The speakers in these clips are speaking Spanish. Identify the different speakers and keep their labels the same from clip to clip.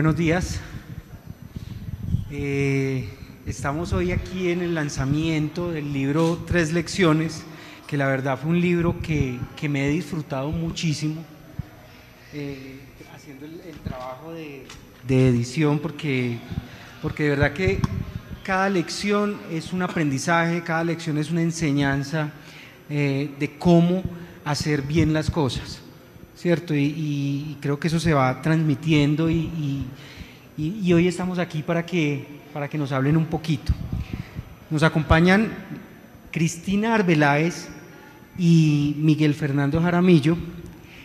Speaker 1: buenos días. Eh, estamos hoy aquí en el lanzamiento del libro Tres Lecciones, que la verdad fue un libro que, me he disfrutado muchísimo eh, haciendo el, trabajo de, edición, porque, porque de verdad que cada lección es un aprendizaje, cada lección es una enseñanza eh, de cómo hacer bien las cosas. ¿Cierto? Y, creo que eso se va transmitiendo y, hoy estamos aquí para que, para que nos hablen un poquito. Nos acompañan Cristina Arbeláez y Miguel Fernando Jaramillo.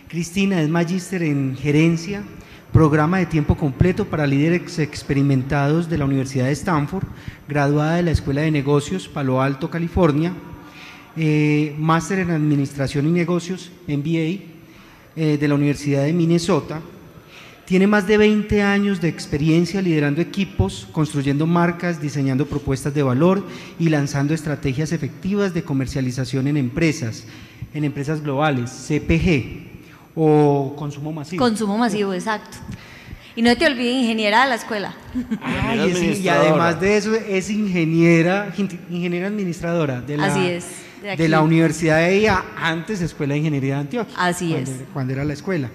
Speaker 1: Cristina es magíster en gerencia, programa de tiempo completo para líderes experimentados de la Universidad de Stanford, graduada de la Escuela de Negocios Palo Alto, California, eh, máster en Administración y Negocios, MBA, eh, de la Universidad de Minnesota. Tiene más de 20 años de experiencia liderando equipos, construyendo marcas, diseñando propuestas de valor y lanzando estrategias efectivas de comercialización en empresas, en empresas globales, CPG o consumo masivo.
Speaker 2: Consumo masivo, exacto. Y no te olvides, ingeniera de la escuela.
Speaker 1: y además de eso es ingeniera, ingeniera administradora de la,
Speaker 2: Así es
Speaker 1: de, la Universidad de ella, antes Escuela de Ingeniería de Antioquia.
Speaker 2: Así
Speaker 1: cuando,
Speaker 2: es.
Speaker 1: Cuando era la escuela.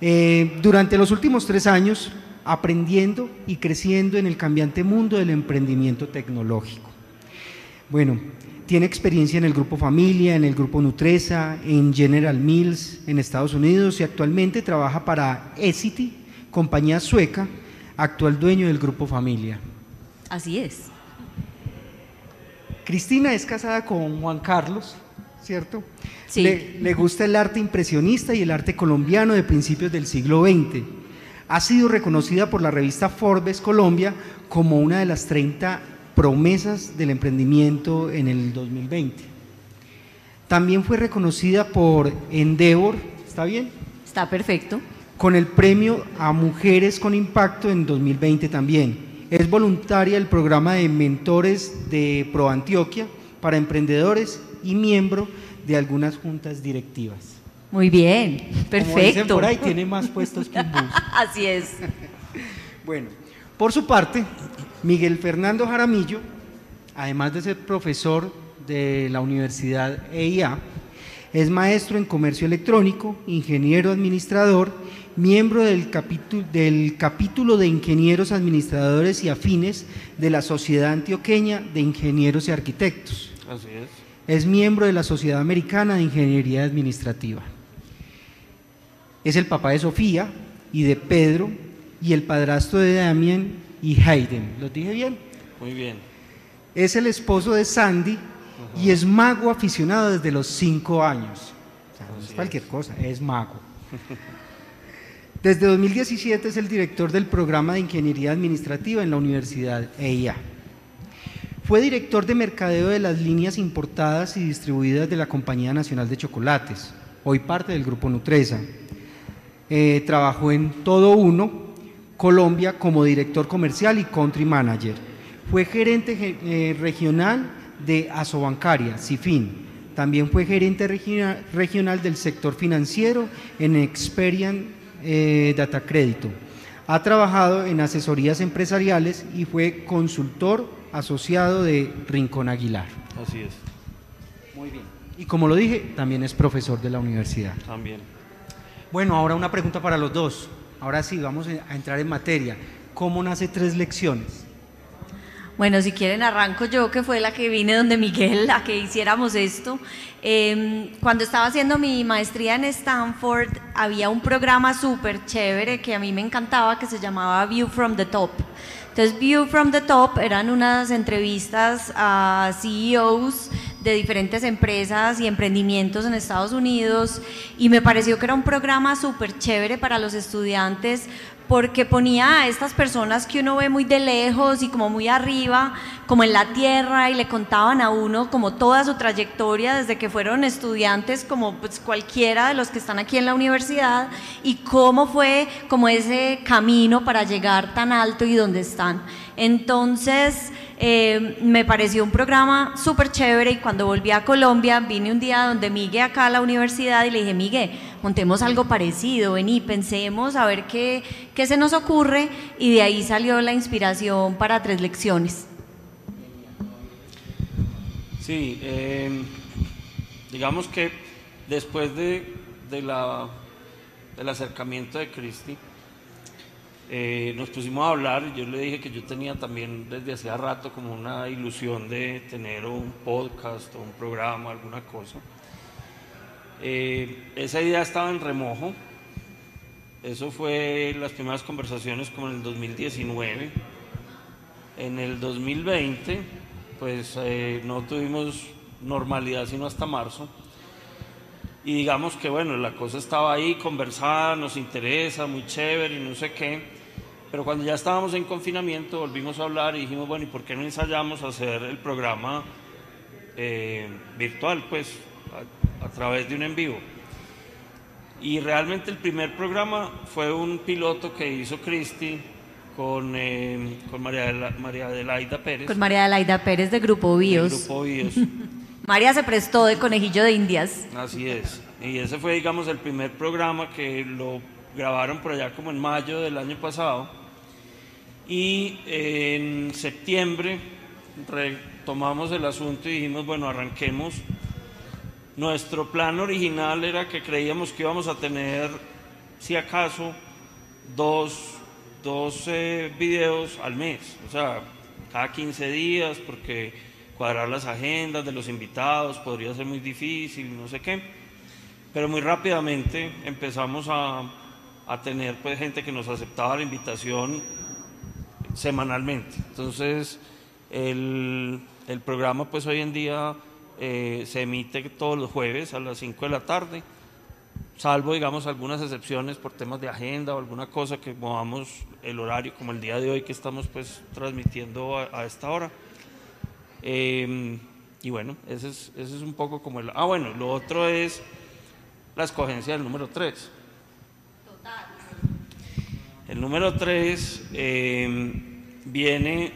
Speaker 1: Eh, durante los últimos tres años, aprendiendo y creciendo en el cambiante mundo del emprendimiento tecnológico. Bueno, tiene experiencia en el grupo Familia, en el grupo Nutresa, en General Mills en Estados Unidos y actualmente trabaja para Essity, compañía sueca, actual dueño del grupo Familia.
Speaker 2: Así es.
Speaker 1: Cristina es casada con Juan Carlos, ¿cierto?
Speaker 2: Sí.
Speaker 1: Le, gusta el arte impresionista y el arte colombiano de principios del siglo XX. Ha sido reconocida por la revista Forbes Colombia como una de las 30 promesas del emprendimiento en el 2020. También fue reconocida por Endeavor, ¿está bien?
Speaker 2: Está perfecto.
Speaker 1: Con el premio a Mujeres con Impacto en 2020 también. Es voluntaria del programa de mentores de Pro Antioquia para emprendedores y miembro de algunas juntas directivas.
Speaker 2: Muy bien, perfecto.
Speaker 1: por ahí tiene más puestos que un bus.
Speaker 2: Así es.
Speaker 1: bueno, por su parte, Miguel Fernando Jaramillo, además de ser profesor de la Universidad EIA, es maestro en comercio electrónico, ingeniero administrador miembro del capítulo, del capítulo de ingenieros administradores y afines de la Sociedad Antioqueña de Ingenieros y Arquitectos.
Speaker 3: Así es.
Speaker 1: Es miembro de la Sociedad Americana de Ingeniería Administrativa. Es el papá de Sofía y de Pedro y el padrastro de Damien y Hayden. ¿Lo dije bien?
Speaker 3: Muy bien.
Speaker 1: Es el esposo de Sandy y es mago aficionado desde los cinco años. O sea, no es cualquier cosa, es mago. Desde 2017 es el director del programa de Ingeniería Administrativa en la Universidad EIA. Fue director de mercadeo de las líneas importadas y distribuidas de la Compañía Nacional de Chocolates, hoy parte del Grupo Nutresa. Eh, trabajó en Todo Uno, Colombia, como director comercial y country manager. Fue gerente eh, regional de Asobancaria, CIFIN. También fue gerente regional del sector financiero en Experian eh, Data Crédito. Ha trabajado en asesorías empresariales y fue consultor asociado de Rincón Aguilar.
Speaker 3: Así es.
Speaker 1: Muy bien. Y como lo dije, también es profesor de la universidad.
Speaker 3: También.
Speaker 1: Bueno, ahora una pregunta para los dos. Ahora sí, vamos a entrar en materia. ¿Cómo nace tres lecciones?
Speaker 2: Bueno, si quieren arranco yo, que fue la que vine donde Miguel, a que hiciéramos esto. Em, cuando estaba haciendo mi maestría en Stanford, había un programa súper chévere que a mí me encantaba, que se llamaba View from the Top. Entonces, View from the Top eran unas entrevistas a CEOs de diferentes empresas y emprendimientos en Estados Unidos y me pareció que era un programa súper chévere para los estudiantes porque ponía a estas personas que uno ve muy de lejos y como muy arriba, como en la tierra, y le contaban a uno como toda su trayectoria desde que fueron estudiantes, como pues cualquiera de los que están aquí en la universidad, y cómo fue como ese camino para llegar tan alto y dónde están. Entonces, eh, me pareció un programa súper chévere y cuando volví a Colombia vine un día donde Miguel acá a la universidad y le dije, Miguel, montemos algo parecido, vení, pensemos a ver qué, qué se nos ocurre y de ahí salió la inspiración para tres lecciones.
Speaker 3: Sí, em, digamos que después de, la, del acercamiento de Cristi, eh, nos pusimos a hablar y yo le dije que yo tenía también desde hacía rato como una ilusión de tener un podcast o un programa, alguna cosa. Eh, esa idea estaba en remojo. Eso fue las primeras conversaciones como en el 2019. En el 2020, pues eh, no tuvimos normalidad sino hasta marzo. Y digamos que bueno, la cosa estaba ahí conversada, nos interesa, muy chévere y no sé qué. Pero cuando ya estábamos en confinamiento volvimos a hablar y dijimos, bueno, ¿y por qué no ensayamos hacer el programa eh, virtual, pues, a, través de un en vivo? Y realmente el primer programa fue un piloto que hizo Cristi con, eh, con María, María Adelaida Pérez.
Speaker 2: Con María Adelaida Pérez de Grupo Bios.
Speaker 3: De Grupo Bios.
Speaker 2: María se prestó de conejillo de indias.
Speaker 3: Así es. Y ese fue, digamos, el primer programa que lo grabaron por allá como en mayo del año pasado y en septiembre retomamos el asunto y dijimos, bueno, arranquemos. Nuestro plan original era que creíamos que íbamos a tener, si acaso, dos, dos videos al mes, o sea, cada 15 días, porque cuadrar las agendas de los invitados podría ser muy difícil, no sé qué. Pero muy rápidamente empezamos a, tener pues, gente que nos aceptaba la invitación semanalmente. Entonces, el, programa pues hoy en día eh, se emite todos los jueves a las 5 de la tarde, salvo digamos algunas excepciones por temas de agenda o alguna cosa que movamos el horario, como el día de hoy que estamos pues transmitiendo a, esta hora. Em, y bueno, ese es, ese es un poco como el... Ah, bueno, lo otro es la escogencia del número 3. El número 3 em, viene,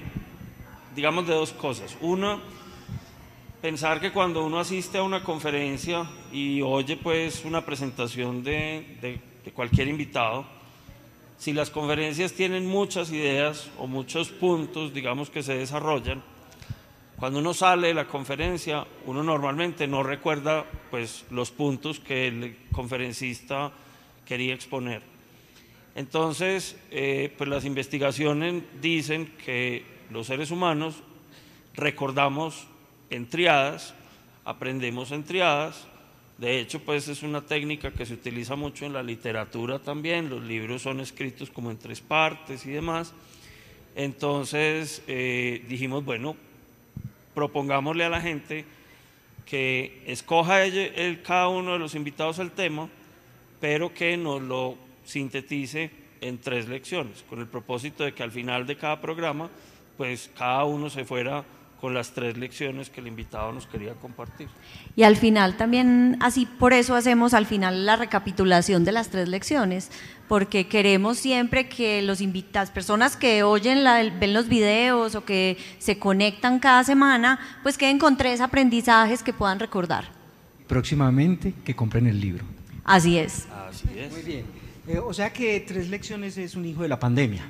Speaker 3: digamos, de dos cosas. Una, pensar que cuando uno asiste a una conferencia y oye pues una presentación de, de cualquier invitado, si las conferencias tienen muchas ideas o muchos puntos, digamos, que se desarrollan, cuando uno sale de la conferencia, uno normalmente no recuerda pues los puntos que el conferencista quería exponer. Entonces, eh, pues las investigaciones dicen que los seres humanos recordamos en triadas, aprendemos en triadas, de hecho, pues es una técnica que se utiliza mucho en la literatura también, los libros son escritos como en tres partes y demás. Entonces eh, dijimos, bueno, propongámosle a la gente que escoja el, cada uno de los invitados al tema, pero que nos lo sintetice en tres lecciones, con el propósito de que al final de cada programa, pues cada uno se fuera con las tres lecciones que el invitado nos quería compartir.
Speaker 2: Y al final también, así por eso hacemos al final la recapitulación de las tres lecciones, porque queremos siempre que los invitados, personas que oyen, la, ven los videos o que se conectan cada semana, pues queden con tres aprendizajes que puedan recordar.
Speaker 1: Próximamente que compren el libro.
Speaker 2: Así es.
Speaker 3: Así es.
Speaker 1: Muy bien. Eh, o sea que tres lecciones es un hijo de la pandemia.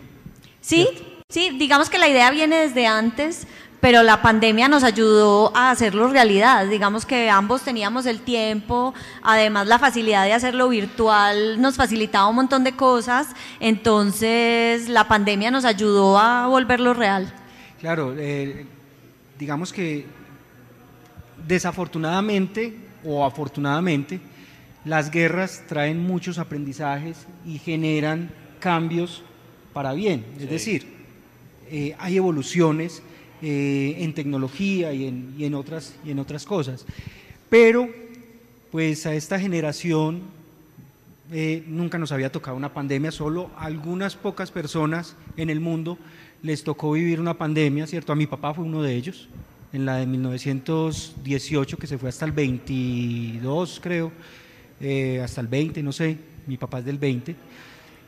Speaker 2: Sí, sí, digamos que la idea viene desde antes, pero la pandemia nos ayudó a hacerlo realidad. Digamos que ambos teníamos el tiempo, además la facilidad de hacerlo virtual nos facilitaba un montón de cosas, entonces la pandemia nos ayudó a volverlo real.
Speaker 1: Claro, eh, digamos que desafortunadamente o afortunadamente, las guerras traen muchos aprendizajes y generan cambios para bien. Es decir, eh, hay evoluciones eh, en tecnología y en, otras, y en otras cosas. Pero, pues a esta generación eh, nunca nos había tocado una pandemia, solo algunas pocas personas en el mundo les tocó vivir una pandemia, ¿cierto? A mi papá fue uno de ellos, en la de 1918, que se fue hasta el 22, creo eh, hasta el 20, no sé, mi papá es del 20.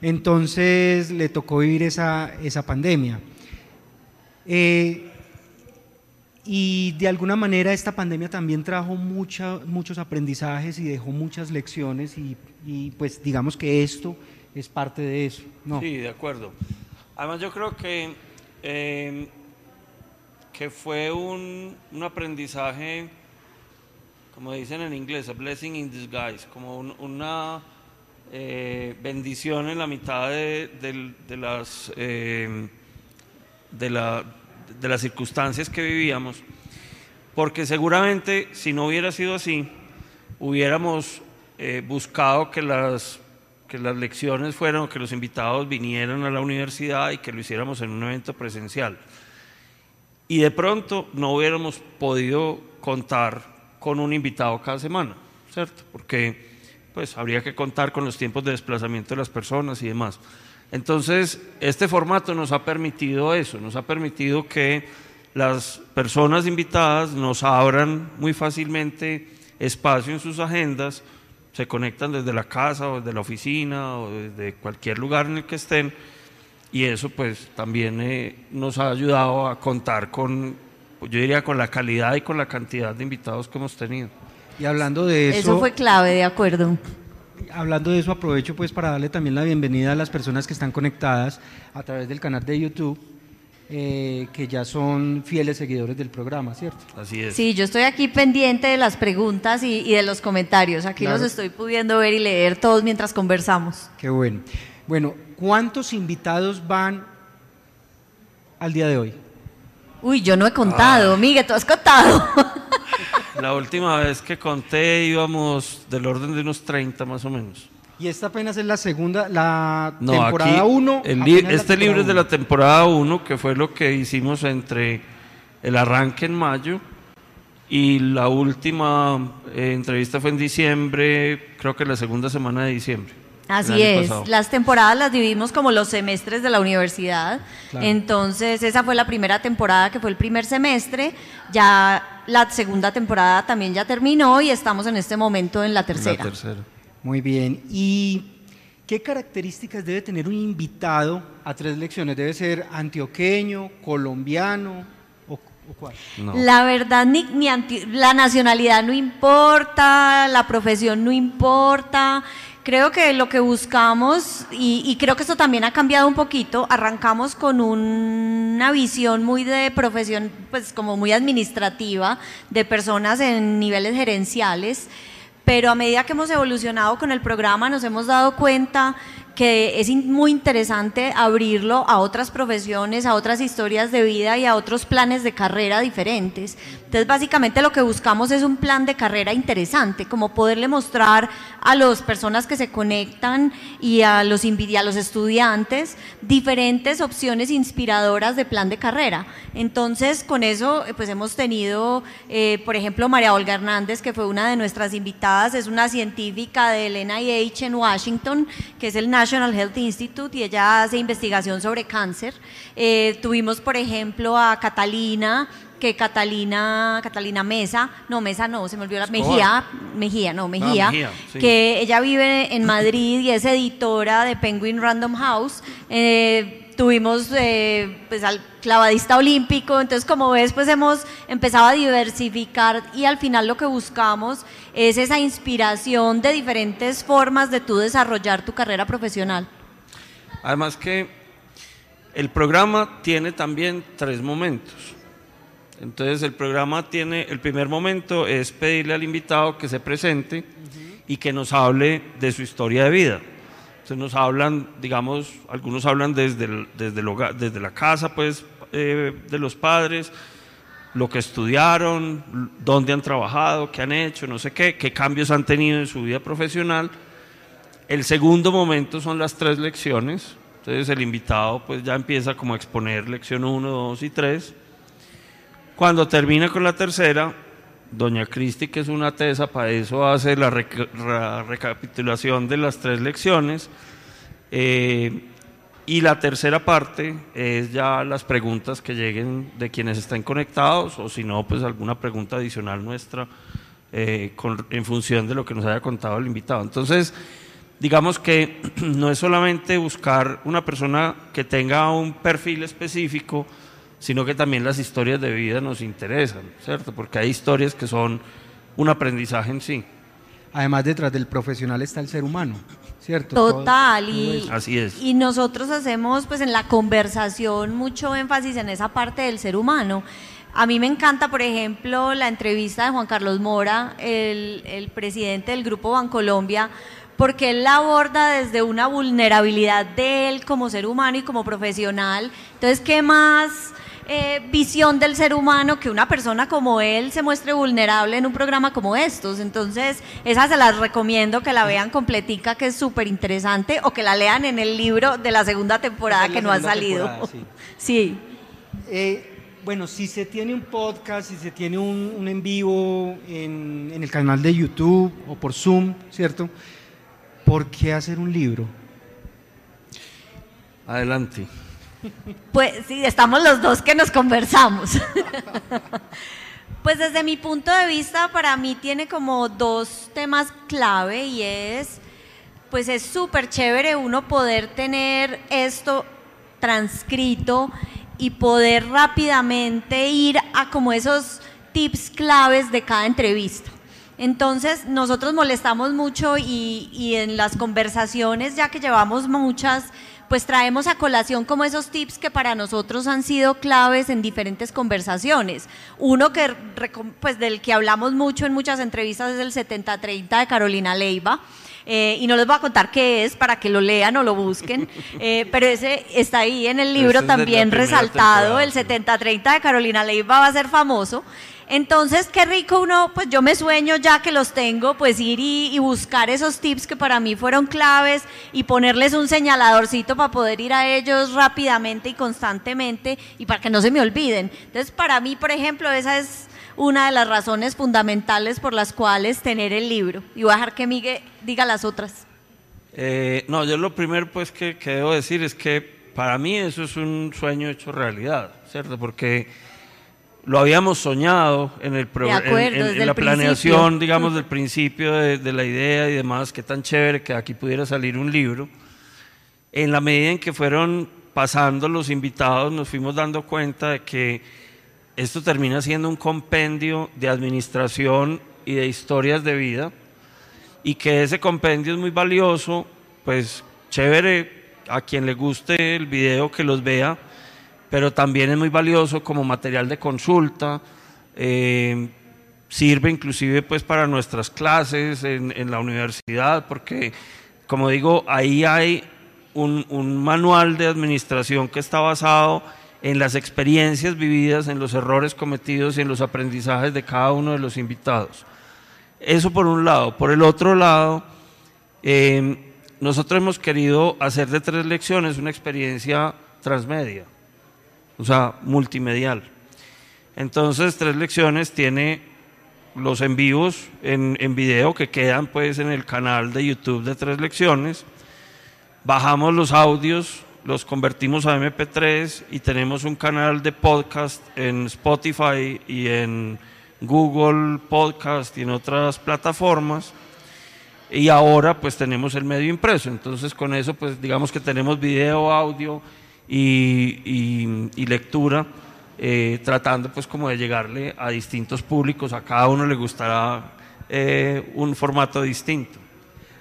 Speaker 1: Entonces le tocó vivir esa, esa pandemia. Eh, y de alguna manera esta pandemia también trajo mucha, muchos aprendizajes y dejó muchas lecciones y, y, pues digamos que esto es parte de eso.
Speaker 3: Sí, de acuerdo. Además yo creo que, eh, que fue un, un, aprendizaje, como dicen en inglés, a blessing in disguise, como un, una eh, bendición en la mitad de, de, de las... Eh, de la, de las circunstancias que vivíamos, porque seguramente si no hubiera sido así, hubiéramos eh, buscado que las, que las lecciones fueran, que los invitados vinieran a la universidad y que lo hiciéramos en un evento presencial. Y de pronto no hubiéramos podido contar con un invitado cada semana, ¿cierto? Porque pues habría que contar con los tiempos de desplazamiento de las personas y demás. Entonces, este formato nos ha permitido eso, nos ha permitido que las personas invitadas nos abran muy fácilmente espacio en sus agendas, se conectan desde la casa o desde la oficina o desde cualquier lugar en el que estén y eso pues también eh, nos ha ayudado a contar con, yo diría, con la calidad y con la cantidad de invitados que hemos tenido.
Speaker 1: Y hablando de eso...
Speaker 2: Eso fue clave, de acuerdo
Speaker 1: hablando de eso, aprovecho pues para darle también la bienvenida a las personas que están conectadas a través del canal de YouTube. Eh, que ya son fieles seguidores del programa, ¿cierto?
Speaker 3: Así es.
Speaker 2: Sí, yo estoy aquí pendiente de las preguntas y, y de los comentarios. Aquí claro. los estoy pudiendo ver y leer todos mientras conversamos.
Speaker 1: Qué bueno. Bueno, ¿cuántos invitados van al día de hoy?
Speaker 2: Uy, yo no he contado. Ah. Miguel, tú has contado.
Speaker 3: La última vez que conté íbamos del orden de unos 30 más o menos.
Speaker 1: Y esta apenas es la segunda, la no, temporada 1.
Speaker 3: Este libro es de la temporada 1, que fue lo que hicimos entre el arranque en mayo y la última eh, entrevista fue en diciembre, creo que la segunda semana de diciembre.
Speaker 2: Así es, pasado. las temporadas las dividimos como los semestres de la universidad. Claro. Entonces, esa fue la primera temporada que fue el primer semestre. Ya la segunda temporada también ya terminó y estamos en este momento en la tercera.
Speaker 3: La tercera.
Speaker 1: Muy bien. ¿Y qué características debe tener un invitado a tres lecciones? ¿Debe ser antioqueño, colombiano o, o cuál?
Speaker 2: No. La verdad, ni, ni anti, la nacionalidad no importa, la profesión no importa creo que lo que buscamos, y, creo que esto también ha cambiado un poquito, arrancamos con un, una visión muy de profesión, pues como muy administrativa, de personas en niveles gerenciales, pero a medida que hemos evolucionado con el programa nos hemos dado cuenta que es muy interesante abrirlo a otras profesiones, a otras historias de vida y a otros planes de carrera diferentes. Entonces, básicamente lo que buscamos es un plan de carrera interesante, como poderle mostrar a las personas que se conectan y a los, a los estudiantes diferentes opciones inspiradoras de plan de carrera. Entonces, con eso, pues hemos tenido, eh, por ejemplo, María Olga Hernández, que fue una de nuestras invitadas, es una científica del NIH en Washington, que es el National National Health Institute y ella hace investigación sobre cáncer. Eh, tuvimos, por ejemplo, a Catalina, que Catalina, Catalina Mesa, no Mesa no, se me olvidó la Mejía, Mejía, no, Mejía,
Speaker 3: Ah, Mejía, sí.
Speaker 2: que ella vive en Madrid y es editora de Penguin Random House. Eh, tuvimos eh, pues al clavadista olímpico, entonces como ves pues hemos empezado a diversificar y al final lo que buscamos es esa inspiración de diferentes formas de tú desarrollar tu carrera profesional.
Speaker 3: Además que el programa tiene también tres momentos. Entonces el programa tiene, el primer momento es pedirle al invitado que se presente y que nos hable de su historia de vida. Entonces nos hablan, digamos, algunos hablan desde, desde, desde la casa, pues, eh, de los padres, lo que estudiaron, dónde han trabajado, qué han hecho, no sé qué, qué cambios han tenido en su vida profesional. El segundo momento son las tres lecciones. Entonces el invitado pues ya empieza como a exponer lección 1, 2 y 3. Cuando termina con la tercera, doña Cristi, que es una tesa, para eso hace la, rec la recapitulación de las tres lecciones. Eh, y la tercera parte es ya las preguntas que lleguen de quienes estén conectados o si no, pues alguna pregunta adicional nuestra eh, en función de lo que nos haya contado el invitado. Entonces, digamos que no es solamente buscar una persona que tenga un perfil específico sino que también las historias de vida nos interesan, ¿cierto? Porque hay historias que son un aprendizaje en sí.
Speaker 1: Además, detrás del profesional está el ser humano, ¿cierto?
Speaker 2: Total,
Speaker 1: Todo-
Speaker 2: y,
Speaker 1: todo.
Speaker 3: Así es.
Speaker 2: y nosotros hacemos pues en la conversación mucho énfasis en esa parte del ser humano. A mí me encanta, por ejemplo, la entrevista de Juan Carlos Mora, el, el presidente del Grupo Bancolombia, porque él la aborda desde una vulnerabilidad de él como ser humano y como profesional. Entonces, ¿qué más eh, visión del ser humano que una persona como él se muestre vulnerable en un programa como estos? Entonces, esa se las recomiendo que la vean completica, que es súper interesante, o que la lean en el libro de la segunda temporada
Speaker 1: la
Speaker 2: que no ha salido.
Speaker 1: sí.
Speaker 2: sí.
Speaker 1: Eh, bueno, si se tiene un podcast, si se tiene un, un en vivo en, en el canal de YouTube o por Zoom, ¿cierto? ¿Por qué hacer un libro?
Speaker 3: Adelante.
Speaker 2: Pues sí, estamos los dos que nos conversamos. pues desde mi punto de vista, para mí tiene como dos temas clave y es, pues es súper chévere uno poder tener esto transcrito y poder rápidamente ir a como esos tips claves de cada entrevista. Entonces, nosotros molestamos mucho y, y en las conversaciones, ya que llevamos muchas, pues traemos a colación como esos tips que para nosotros han sido claves en diferentes conversaciones. Uno que, pues del que hablamos mucho en muchas entrevistas es el 70-30 de Carolina Leiva. Eh, y no les voy a contar qué es para que lo lean o lo busquen, eh, pero ese está ahí en el libro también resaltado, el
Speaker 3: sí.
Speaker 2: 70-30 de Carolina Leiva va a ser famoso. Entonces, qué rico uno, pues yo me sueño ya que los tengo, pues ir y, buscar esos tips que para mí fueron claves y ponerles un señaladorcito para poder ir a ellos rápidamente y constantemente y para que no se me olviden. Entonces, para mí, por ejemplo, esa es una de las razones fundamentales por las cuales tener el libro. Y voy a dejar que Miguel diga las otras.
Speaker 3: Eh, no, yo lo primero pues que debo decir es que para mí eso es un sueño hecho realidad, ¿cierto? Porque lo habíamos soñado en, el en-
Speaker 2: acuerdo,
Speaker 3: en- en
Speaker 2: desde
Speaker 3: la planeación,
Speaker 2: principio.
Speaker 3: digamos, del principio de, de la idea y demás, que tan chévere que aquí pudiera salir un libro. En la medida en que fueron pasando los invitados, nos fuimos dando cuenta de que esto termina siendo un compendio de administración y de historias de vida y que ese compendio es muy valioso, pues chévere a quien le guste el video que los vea, pero también es muy valioso como material de consulta, eh, sirve inclusive pues para nuestras clases en, la universidad, porque como digo, ahí hay un, un manual de administración que está basado en las experiencias vividas, en los errores cometidos y en los aprendizajes de cada uno de los invitados. Eso por un lado. Por el otro lado, eh, nosotros hemos querido hacer de tres lecciones una experiencia transmedia, o sea, multimedial. Entonces, tres lecciones tiene los en vivos en, en video que quedan pues en el canal de YouTube de tres lecciones. Bajamos los audios, los convertimos a MP3 y tenemos un canal de podcast en Spotify y en Google Podcast y en otras plataformas. Y ahora pues tenemos el medio impreso. Entonces con eso pues digamos que tenemos video, audio y, y- y lectura, eh, tratando pues como de llegarle a distintos públicos. A cada uno le gustará eh, un formato distinto.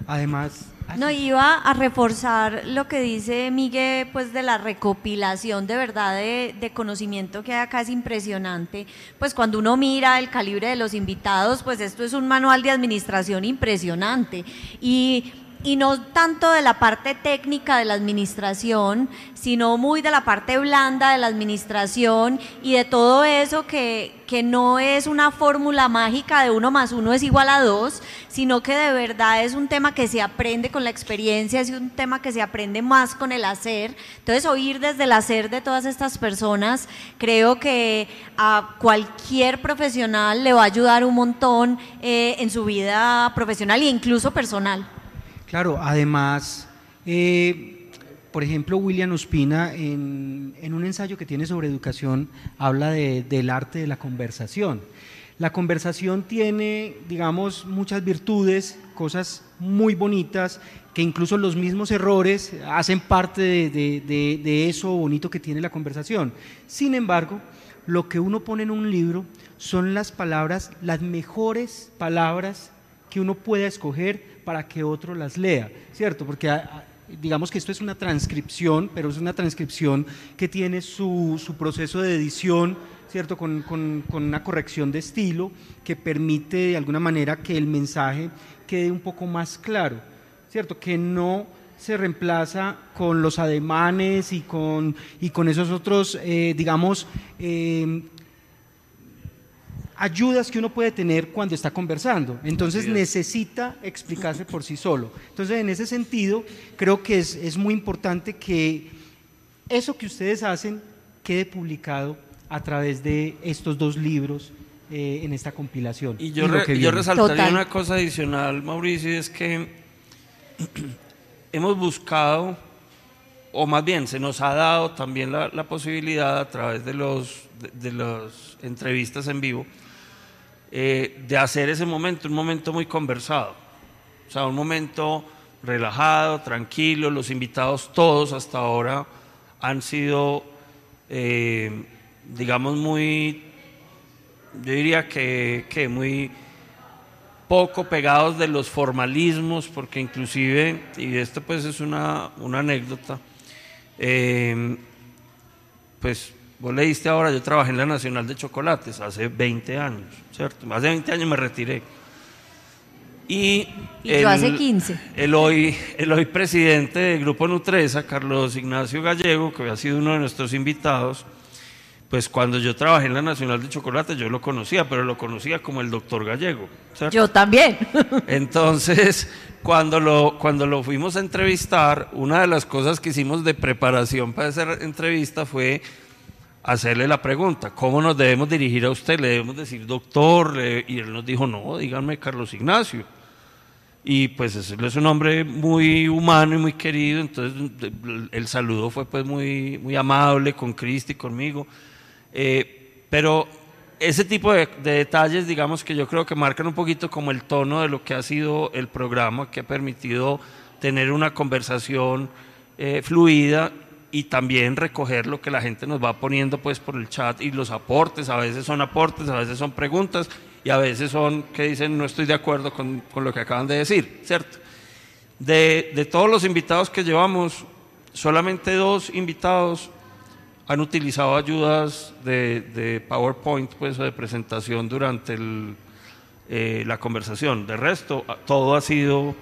Speaker 1: Además,
Speaker 2: No, iba a reforzar lo que dice Miguel, pues de la recopilación de verdad de, de conocimiento que hay acá es impresionante. Pues cuando uno mira el calibre de los invitados, pues esto es un manual de administración impresionante. Y, y no tanto de la parte técnica de la administración, sino muy de la parte blanda de la administración y de todo eso que, que no es una fórmula mágica de uno más uno es igual a dos, sino que de verdad es un tema que se aprende con la experiencia, es un tema que se aprende más con el hacer. Entonces, oír desde el hacer de todas estas personas, creo que a cualquier profesional le va a ayudar un montón eh, en su vida profesional e incluso personal.
Speaker 1: Claro, además, eh, por ejemplo, William Ospina, en, un ensayo que tiene sobre educación, habla de- del arte de la conversación. La conversación tiene, digamos, muchas virtudes cosas muy bonitas, que incluso los mismos errores hacen parte de, eso bonito que tiene la conversación. Sin embargo, lo que uno pone en un libro son las palabras, las mejores palabras que uno pueda escoger para que otro las lea, ¿cierto? Porque digamos que esto es una transcripción, pero es una transcripción que tiene su, proceso de edición, ¿cierto? Con, con, una corrección de estilo que permite de alguna manera que el mensaje quede un poco más claro, ¿cierto? Que no se reemplaza con los ademanes y con, y con esos otros, eh, digamos, eh, ayudas que uno puede tener cuando está conversando. Entonces necesita explicarse por sí solo. Entonces, en ese sentido, creo que es, muy importante que eso que ustedes hacen quede publicado a través de estos dos libros eh, en esta compilación.
Speaker 3: Y yo, yo resaltaría una cosa adicional, Mauricio, es que hemos buscado, o más bien se nos ha dado también la, posibilidad a través de las de los entrevistas en vivo, eh, de hacer ese momento un momento muy conversado, o sea, un momento relajado, tranquilo, los invitados todos hasta ahora han sido, eh, digamos, muy, yo diría que, que, muy poco pegados de los formalismos, porque inclusive, y esto pues es una, una anécdota, eh, pues Vos leíste ahora, yo trabajé en la Nacional de Chocolates hace 20 años, ¿cierto? Hace 20 años me retiré.
Speaker 2: Y, yo hace 15.
Speaker 3: El hoy, el hoy presidente del Grupo Nutresa, Carlos Ignacio Gallego, que había sido uno de nuestros invitados, pues cuando yo trabajé en la Nacional de Chocolates yo lo conocía, pero lo conocía como el doctor Gallego.
Speaker 2: Yo también.
Speaker 3: Entonces, cuando lo, cuando lo fuimos a entrevistar, una de las cosas que hicimos de preparación para esa entrevista fue hacerle la pregunta, ¿cómo nos debemos dirigir a usted? Le debemos decir doctor, y él nos dijo, no, díganme Carlos Ignacio. Y pues él es un hombre muy humano y muy querido, entonces el saludo fue pues muy, muy amable con Cristi, conmigo. Eh, pero ese tipo de, detalles, digamos que yo creo que marcan un poquito como el tono de lo que ha sido el programa, que ha permitido tener una conversación eh, fluida y también recoger lo que la gente nos va poniendo pues por el chat y los aportes, a veces son aportes, a veces son preguntas y a veces son que dicen no estoy de acuerdo con, con lo que acaban de decir, ¿cierto? De, de, todos los invitados que llevamos, solamente dos invitados han utilizado ayudas de, de PowerPoint pues, o de presentación durante el, eh, la conversación. De resto, todo ha sido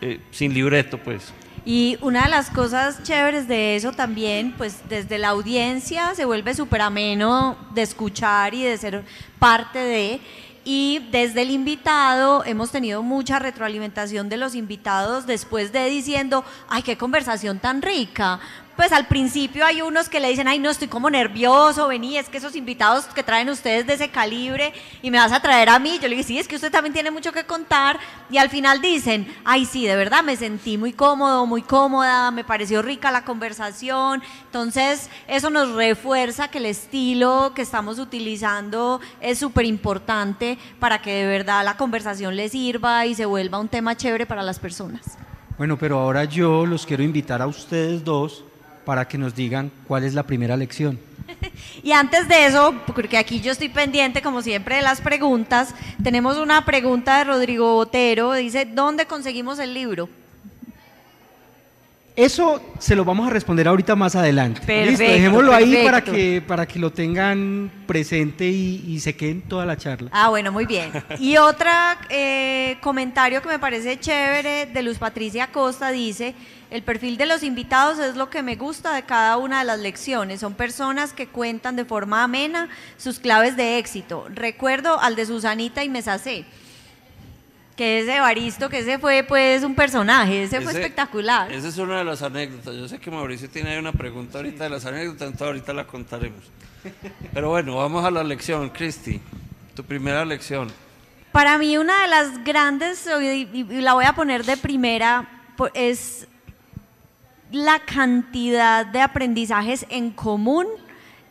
Speaker 3: eh, sin libreto, pues.
Speaker 2: Y una de las cosas chéveres de eso también, pues desde la audiencia se vuelve súper ameno de escuchar y de ser parte de... Y desde el invitado hemos tenido mucha retroalimentación de los invitados después de diciendo, ay, qué conversación tan rica, pues al principio hay unos que le dicen, ay, no, estoy como nervioso, vení, es que esos invitados que traen ustedes de ese calibre y me vas a traer a mí. Yo le dije, sí, es que usted también tiene mucho que contar. Y al final dicen, ay, sí, de verdad me sentí muy cómodo, muy cómoda, me pareció rica la conversación. Entonces, eso nos refuerza que el estilo que estamos utilizando es súper importante para que de verdad la conversación les sirva y se vuelva un tema chévere para las personas.
Speaker 1: Bueno, pero ahora yo los quiero invitar a ustedes dos para que nos digan cuál es la primera lección.
Speaker 2: Y antes de eso, porque aquí yo estoy pendiente, como siempre, de las preguntas, tenemos una pregunta de Rodrigo Botero, dice, ¿dónde conseguimos el libro?
Speaker 1: Eso se lo vamos a responder ahorita más adelante. Perfecto, Dejémoslo ahí para que, para que lo tengan presente y, se queden toda la charla.
Speaker 2: Ah, bueno, muy bien. Y otro eh, comentario que me parece chévere de Luz Patricia Costa dice, el perfil de los invitados es lo que me gusta de cada una de las lecciones. Son personas que cuentan de forma amena sus claves de éxito. Recuerdo al de Susanita y Mesacé, que ese Evaristo, que ese fue pues un personaje, ese, fue espectacular.
Speaker 3: Esa es una de las anécdotas. Yo sé que Mauricio tiene una pregunta ahorita de las anécdotas, entonces ahorita la contaremos. Pero bueno, vamos a la lección, Cristi. Tu primera lección.
Speaker 2: Para mí una de las grandes, y la voy a poner de primera, es la cantidad de aprendizajes en común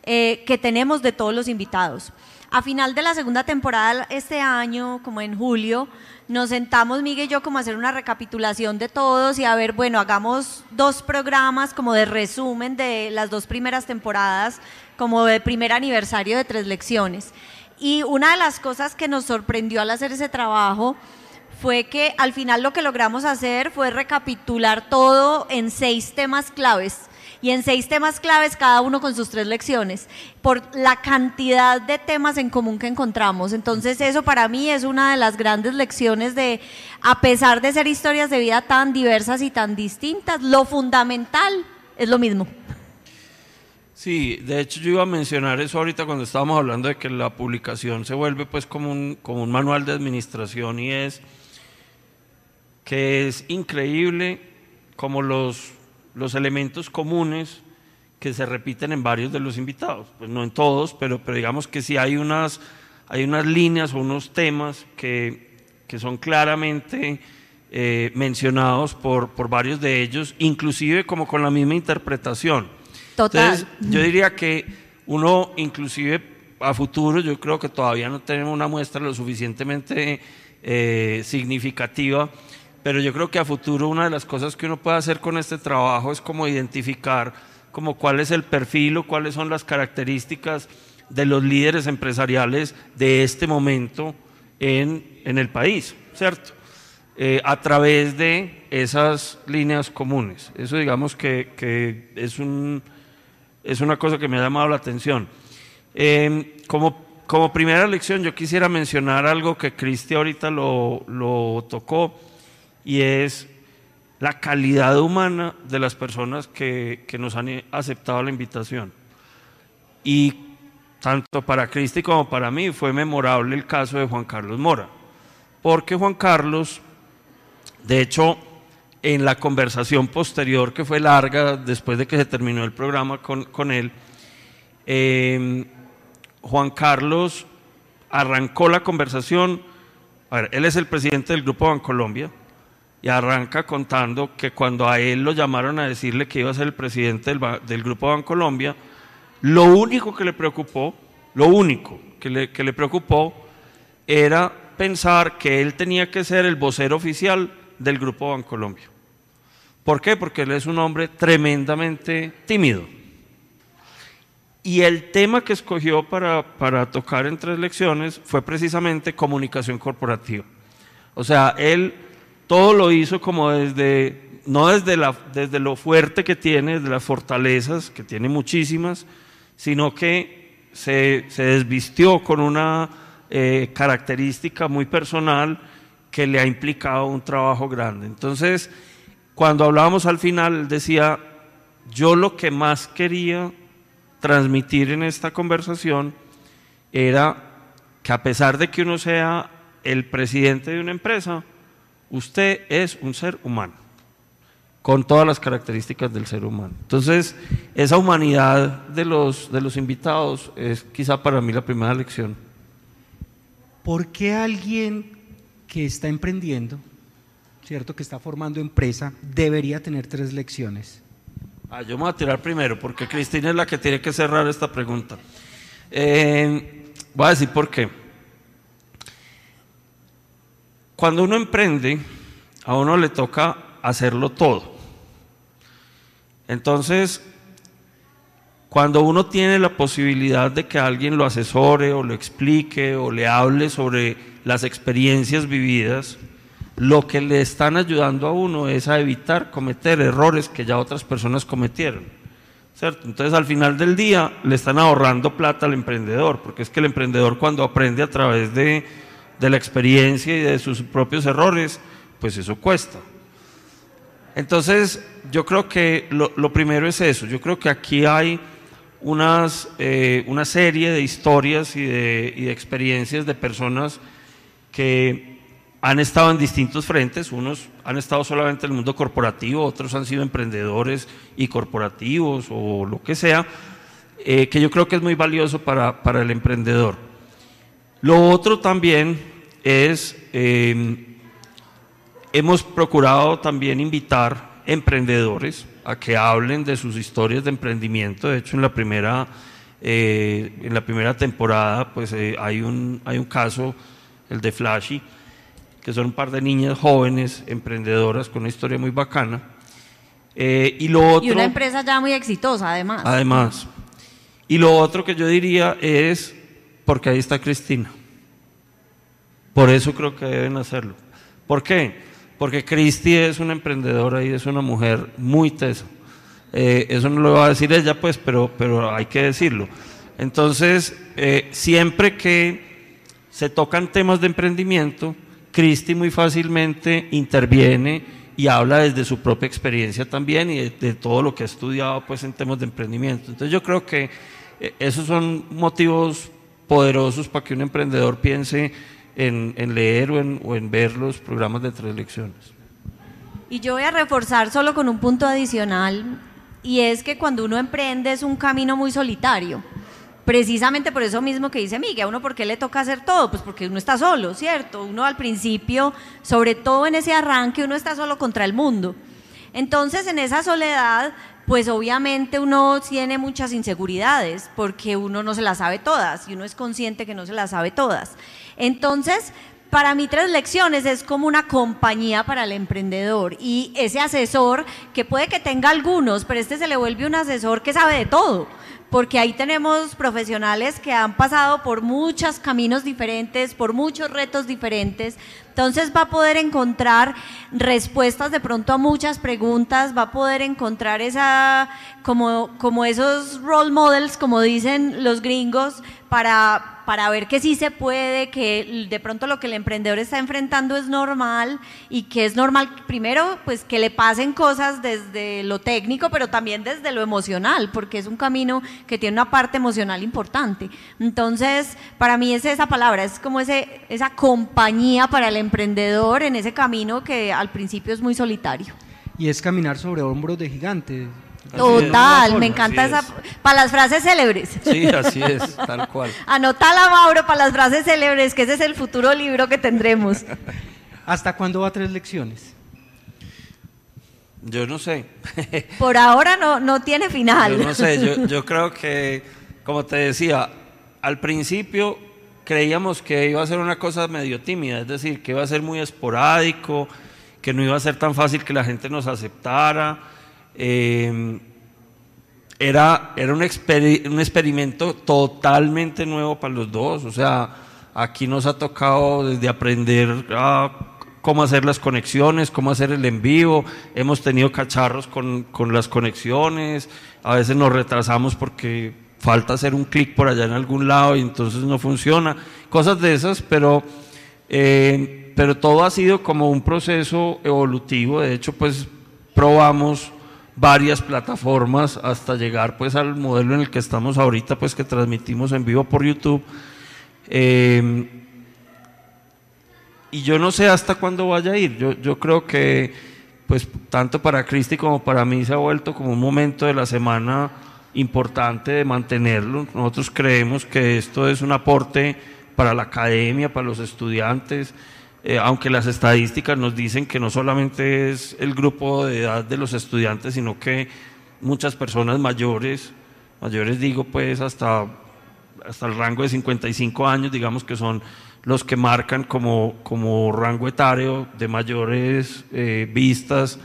Speaker 2: eh, que tenemos de todos los invitados. a final de la segunda temporada este año, como en julio, nos sentamos Miguel y yo como a hacer una recapitulación de todos y a ver, bueno, hagamos dos programas como de resumen de las dos primeras temporadas, como de primer aniversario de tres lecciones. Y una de las cosas que nos sorprendió al hacer ese trabajo fue que al final lo que logramos hacer fue recapitular todo en seis temas claves y en seis temas claves, cada uno con sus tres lecciones, por la cantidad de temas en común que encontramos. Entonces eso para mí es una de las grandes lecciones de, a pesar de ser historias de vida tan diversas y tan distintas, lo fundamental es lo mismo.
Speaker 3: Sí, de hecho yo iba a mencionar eso ahorita cuando estábamos hablando de que la publicación se vuelve pues como un, como un manual de administración y es que es increíble como los los elementos comunes que se repiten en varios de los invitados, pues no en todos, pero, pero digamos que sí hay unas, hay unas líneas o unos temas que, que son claramente eh, mencionados por, por varios de ellos, inclusive como con la misma interpretación.
Speaker 2: Total.
Speaker 3: Entonces, yo diría que uno inclusive a futuro, yo creo que todavía no tenemos una muestra lo suficientemente eh, significativa pero yo creo que a futuro una de las cosas que uno puede hacer con este trabajo es como identificar como cuál es el perfil o cuáles son las características de los líderes empresariales de este momento en, en el país, ¿cierto? Eh, a través de esas líneas comunes. Eso digamos que, que es, un, es una cosa que me ha llamado la atención. Eh, como, como primera lección yo quisiera mencionar algo que Cristi ahorita lo, lo tocó, y es la calidad humana de las personas que, nos han aceptado la invitación. Y tanto para Cristi como para mí fue memorable el caso de Juan Carlos Mora, porque Juan Carlos, de hecho, en la conversación posterior que fue larga después de que se terminó el programa con, él, em, Juan Carlos arrancó la conversación, a ver, él es el presidente del Grupo Bancolombia, y arranca contando que cuando a él lo llamaron a decirle que iba a ser el presidente del, del Grupo Bancolombia, lo único que le preocupó, lo único que le, preocupó era pensar que él tenía que ser el vocero oficial del Grupo Bancolombia. ¿Por qué? Porque él es un hombre tremendamente tímido. Y el tema que escogió para, para tocar en tres lecciones fue precisamente comunicación corporativa. O sea, él todo lo hizo como desde, no desde, la, desde lo fuerte que tiene, desde las fortalezas, que tiene muchísimas, sino que se, se desvistió con una eh, característica muy personal que le ha implicado un trabajo grande. Entonces, cuando hablábamos al final, él decía, yo lo que más quería transmitir en esta conversación era que a pesar de que uno sea el presidente de una empresa, usted es un ser humano, con todas las características del ser humano. Entonces, esa humanidad de los, de los invitados es quizá para mí la primera lección.
Speaker 1: ¿Por qué alguien que está emprendiendo, cierto, que está formando empresa, debería tener tres lecciones?
Speaker 3: Ah, yo me voy a tirar primero, porque Cristina es la que tiene que cerrar esta pregunta. Eh, voy a decir por qué. Cuando uno emprende, a uno le toca hacerlo todo. Entonces, cuando uno tiene la posibilidad de que alguien lo asesore o lo explique o le hable sobre las experiencias vividas, lo que le están ayudando a uno es a evitar cometer errores que ya otras personas cometieron. ¿cierto? Entonces al final del día le están ahorrando plata al emprendedor, porque es que el emprendedor cuando aprende a través de de la experiencia y de sus propios errores, pues eso cuesta. Entonces, yo creo que lo, primero es eso. Yo creo que aquí hay unas, eh, una serie de historias y de, y de experiencias de personas que han estado en distintos frentes. Unos han estado solamente en el mundo corporativo, otros han sido emprendedores y corporativos o lo que sea, eh, que yo creo que es muy valioso para, para el emprendedor. Lo otro también es, em, hemos procurado también invitar emprendedores a que hablen de sus historias de emprendimiento. De hecho, en la primera Eh, en la primera temporada pues eh, hay, un, hay un caso, el de Flashy, que son un par de niñas jóvenes, emprendedoras, con una historia muy bacana. Eh, y, lo otro,
Speaker 2: y una empresa ya muy exitosa, además.
Speaker 3: Además. Y lo otro que yo diría es, porque ahí está Cristina. Por eso creo que deben hacerlo. ¿Por qué? Porque Cristi es una emprendedora y es una mujer muy tesa. Eh, eso no lo va a decir ella, pues, pero, pero hay que decirlo. Entonces, eh, siempre que se tocan temas de emprendimiento, Cristi muy fácilmente interviene y habla desde su propia experiencia también y de, todo lo que ha estudiado pues, en temas de emprendimiento. Entonces, yo creo que eh, esos son motivos poderosos para que un emprendedor piense en, leer o en, o en, ver los programas de tres lecciones.
Speaker 2: Y yo voy a reforzar solo con un punto adicional, y es que cuando uno emprende es un camino muy solitario. Precisamente por eso mismo que dice Miguel, a uno por qué le toca hacer todo, pues porque uno está solo, ¿cierto? Uno al principio, sobre todo en ese arranque, uno está solo contra el mundo. Entonces, en esa soledad, pues obviamente uno tiene muchas inseguridades, porque uno no se las sabe todas, y uno es consciente que no se las sabe todas. Entonces, para mí tres lecciones es como una compañía para el emprendedor y ese asesor que puede que tenga algunos, pero este se le vuelve un asesor que sabe de todo porque ahí tenemos profesionales que han pasado por muchos caminos diferentes, por muchos retos diferentes. Entonces va a poder encontrar respuestas de pronto a muchas preguntas, va a poder encontrar esa, como, como esos role models, como dicen los gringos, para para ver que sí se puede, que de pronto lo que el emprendedor está enfrentando es normal y que es normal, primero, pues que le pasen cosas desde lo técnico, pero también desde lo emocional, porque es un camino que tiene una parte emocional importante. Entonces, para mí es esa palabra, es como ese, esa compañía para el emprendedor en ese camino que al principio es muy solitario.
Speaker 1: Y es caminar sobre hombros de gigantes
Speaker 2: Total, me encanta esa. Para las frases célebres.
Speaker 3: Sí, así es, tal cual.
Speaker 2: Anótala, Mauro, para las frases célebres, que ese es el futuro libro que tendremos.
Speaker 1: ¿Hasta cuándo va a tres lecciones?
Speaker 3: Yo no sé.
Speaker 2: Por ahora no, no tiene final.
Speaker 3: Yo no sé, yo, yo creo que, como te decía, al principio creíamos que iba a ser una cosa medio tímida, es decir, que iba a ser muy esporádico, que no iba a ser tan fácil que la gente nos aceptara eh, era, era un, un, experimento totalmente nuevo para los dos. O sea, aquí nos ha tocado desde aprender cómo hacer las conexiones, cómo hacer el en vivo. Hemos tenido cacharros con, con las conexiones. A veces nos retrasamos porque falta hacer un clic por allá en algún lado y entonces no funciona. Cosas de esas, pero, eh, pero todo ha sido como un proceso evolutivo. De hecho, pues probamos varias plataformas hasta llegar pues al modelo en el que estamos ahorita, pues que transmitimos en vivo por YouTube. Eh, y yo no sé hasta cuándo vaya a ir. Yo, yo creo que pues tanto para Cristi como para mí se ha vuelto como un momento de la semana importante de mantenerlo. Nosotros creemos que esto es un aporte para la academia, para los estudiantes, eh, aunque las estadísticas nos dicen que no solamente es el grupo de edad de los estudiantes, sino que muchas personas mayores, mayores digo pues hasta, hasta el rango de 55 años, digamos que son los que marcan como, como rango etario de mayores eh, vistas.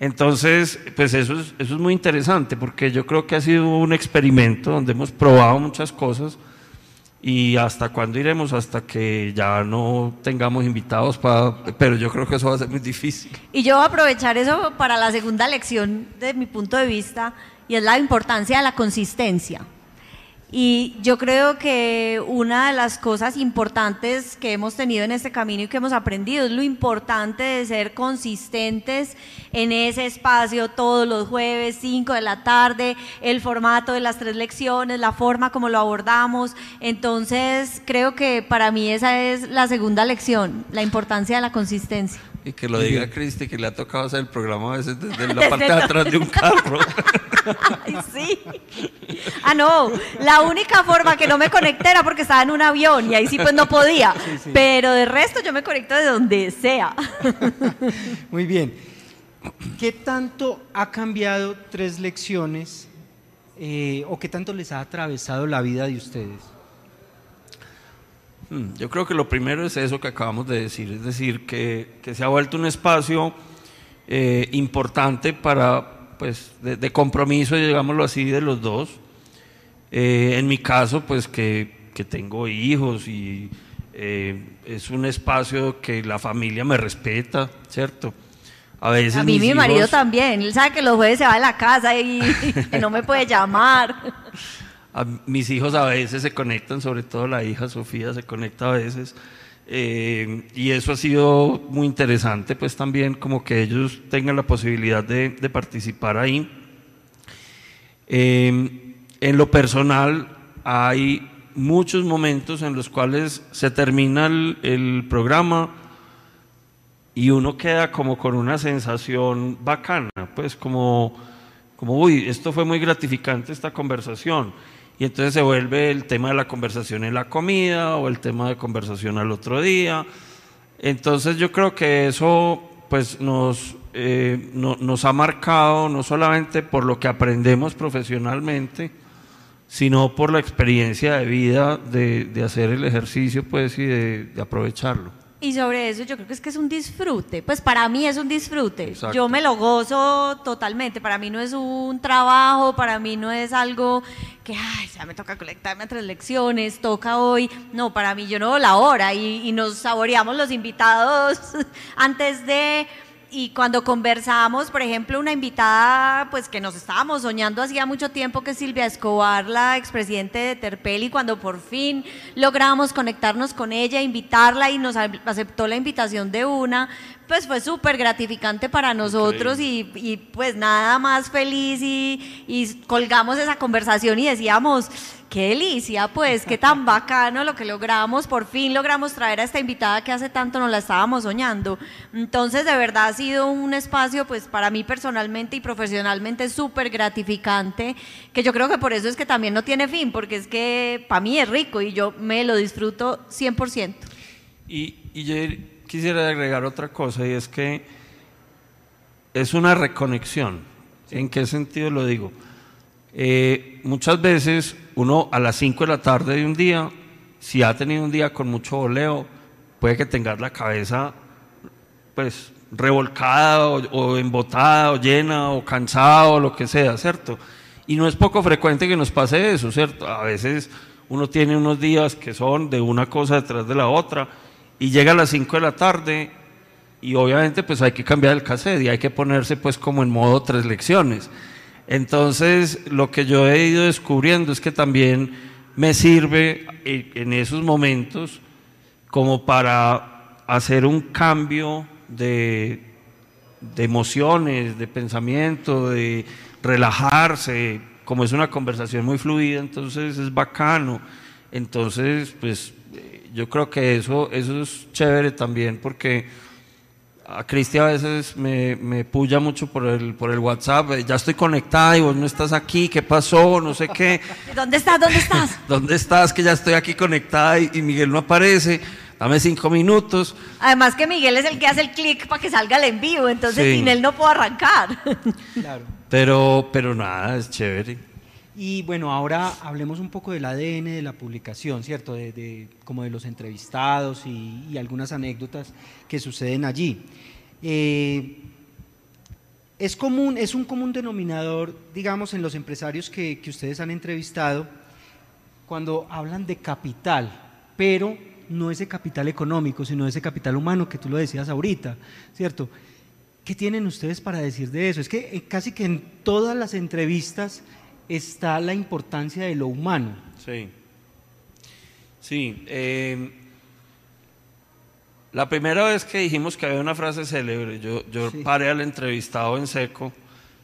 Speaker 3: Entonces, pues eso es, eso es muy interesante porque yo creo que ha sido un experimento donde hemos probado muchas cosas ¿Y hasta cuándo iremos? Hasta que ya no tengamos invitados, para, pero yo creo que eso va a ser muy difícil.
Speaker 2: Y yo voy aprovechar eso para la segunda lección de mi punto de vista, y es la importancia de la consistencia. Y yo creo que una de las cosas importantes que hemos tenido en este camino y que hemos aprendido es lo importante de ser consistentes en ese espacio todos los jueves, 5 de la tarde, el formato de las tres lecciones, la forma como lo abordamos. Entonces, creo que para mí esa es la segunda lección, la importancia de la consistencia.
Speaker 3: Y que lo diga Cristi, que le ha tocado hacer el programa a veces desde la parte de atrás de un carro.
Speaker 2: Ay, sí. Ah, no. La única forma que no me conecté era porque estaba en un avión y ahí sí pues no podía. Pero de resto yo me conecto de donde sea.
Speaker 1: Muy bien. ¿Qué tanto ha cambiado tres lecciones eh, o qué tanto les ha atravesado la vida de ustedes?
Speaker 3: Hmm, yo creo que lo primero es eso que acabamos de decir, es decir, que, que se ha vuelto un espacio eh, importante para, pues, de, compromiso, digámoslo así, de los dos. Eh, en mi caso, pues que, que tengo hijos y es un espacio que la familia me respeta, ¿cierto?
Speaker 2: A veces. A mí mi marido también. Él sabe que los jueves se va de la casa y no me puede llamar.
Speaker 3: mis hijos a veces se conectan, sobre todo la hija Sofía se conecta a veces. Eh, y eso ha sido muy interesante, pues también como que ellos tengan la posibilidad de, participar ahí. Eh, en lo personal, hay muchos momentos en los cuales se termina el programa y uno queda como con una sensación bacana, pues como, como, uy, esto fue muy gratificante esta conversación. Y entonces se vuelve el tema de la conversación en la comida o el tema de conversación al otro día. Entonces yo creo que eso pues nos, eh, nos ha marcado no solamente por lo que aprendemos profesionalmente, sino por la experiencia de vida de, de hacer el ejercicio pues y de aprovecharlo.
Speaker 2: Y sobre eso yo creo que es que es un disfrute. Pues para mí es un disfrute. Yo me lo gozo totalmente. Para mí no es un trabajo, para mí no es algo que, ay, ya me toca conectarme a tres lecciones, toca hoy. No, para mí yo no la hora y, y nos saboreamos los invitados antes de y cuando conversamos, por ejemplo, una invitada pues que nos estábamos soñando hacía mucho tiempo que Silvia Escobar, la expresidente de Terpel, y cuando por fin logramos conectarnos con ella, invitarla y nos aceptó la invitación de una, pues fue súper gratificante para nosotros y, pues nada más feliz y, y colgamos esa conversación y decíamos, qué delicia, pues, qué tan bacano lo que logramos. Por fin logramos traer a esta invitada que hace tanto nos la estábamos soñando. Entonces, de verdad ha sido un espacio, pues, para mí personalmente y profesionalmente súper gratificante, que yo creo que por eso es que también no tiene fin, porque es que para mí es rico y yo me lo disfruto 100%.
Speaker 3: Y, y quisiera agregar otra cosa, y es que es una reconexión. ¿En qué sentido lo digo? Eh, muchas veces uno a las 5 de la tarde de un día, si ha tenido un día con mucho voleo, puede que tengas la cabeza pues revolcada o, embotada o llena o cansado o lo que sea, ¿cierto? Y no es poco frecuente que nos pase eso, ¿cierto? A veces uno tiene unos días que son de una cosa detrás de la otra y llega a las 5 de la tarde y obviamente pues hay que cambiar el cassette y hay que ponerse pues como en modo tres lecciones. Entonces, lo que yo he ido descubriendo es que también me sirve en esos momentos como para hacer un cambio de, emociones, de pensamiento, de relajarse, como es una conversación muy fluida, entonces es bacano. Entonces, pues yo creo que eso, eso es chévere también porque a Cristi a veces me, me puya mucho por el, por el WhatsApp, eh, ya estoy conectada y vos no estás aquí, ¿qué pasó? No sé qué.
Speaker 2: ¿Dónde estás? ¿Dónde estás?
Speaker 3: ¿Dónde estás? Que ya estoy aquí conectada y, Miguel no aparece. Dame cinco minutos.
Speaker 2: Además que Miguel es el que hace el clic para que salga el envío, entonces sin él no puedo arrancar.
Speaker 3: Claro. Pero, pero nada, es chévere.
Speaker 1: Y bueno, ahora hablemos un poco del ADN de la publicación, ¿cierto? De, como de los entrevistados y, algunas anécdotas que suceden allí. Eh, es, común, es un común denominador, digamos, en los empresarios que, que ustedes han entrevistado, cuando hablan de capital, pero no ese capital económico, sino ese capital humano que tú lo decías ahorita, ¿cierto? ¿Qué tienen ustedes para decir de eso? Es que eh, casi que en todas las entrevistas está la importancia de lo humano.
Speaker 3: Sí. Sí. Eh, la primera vez que dijimos que había una frase célebre, yo, yo paré al entrevistado en seco,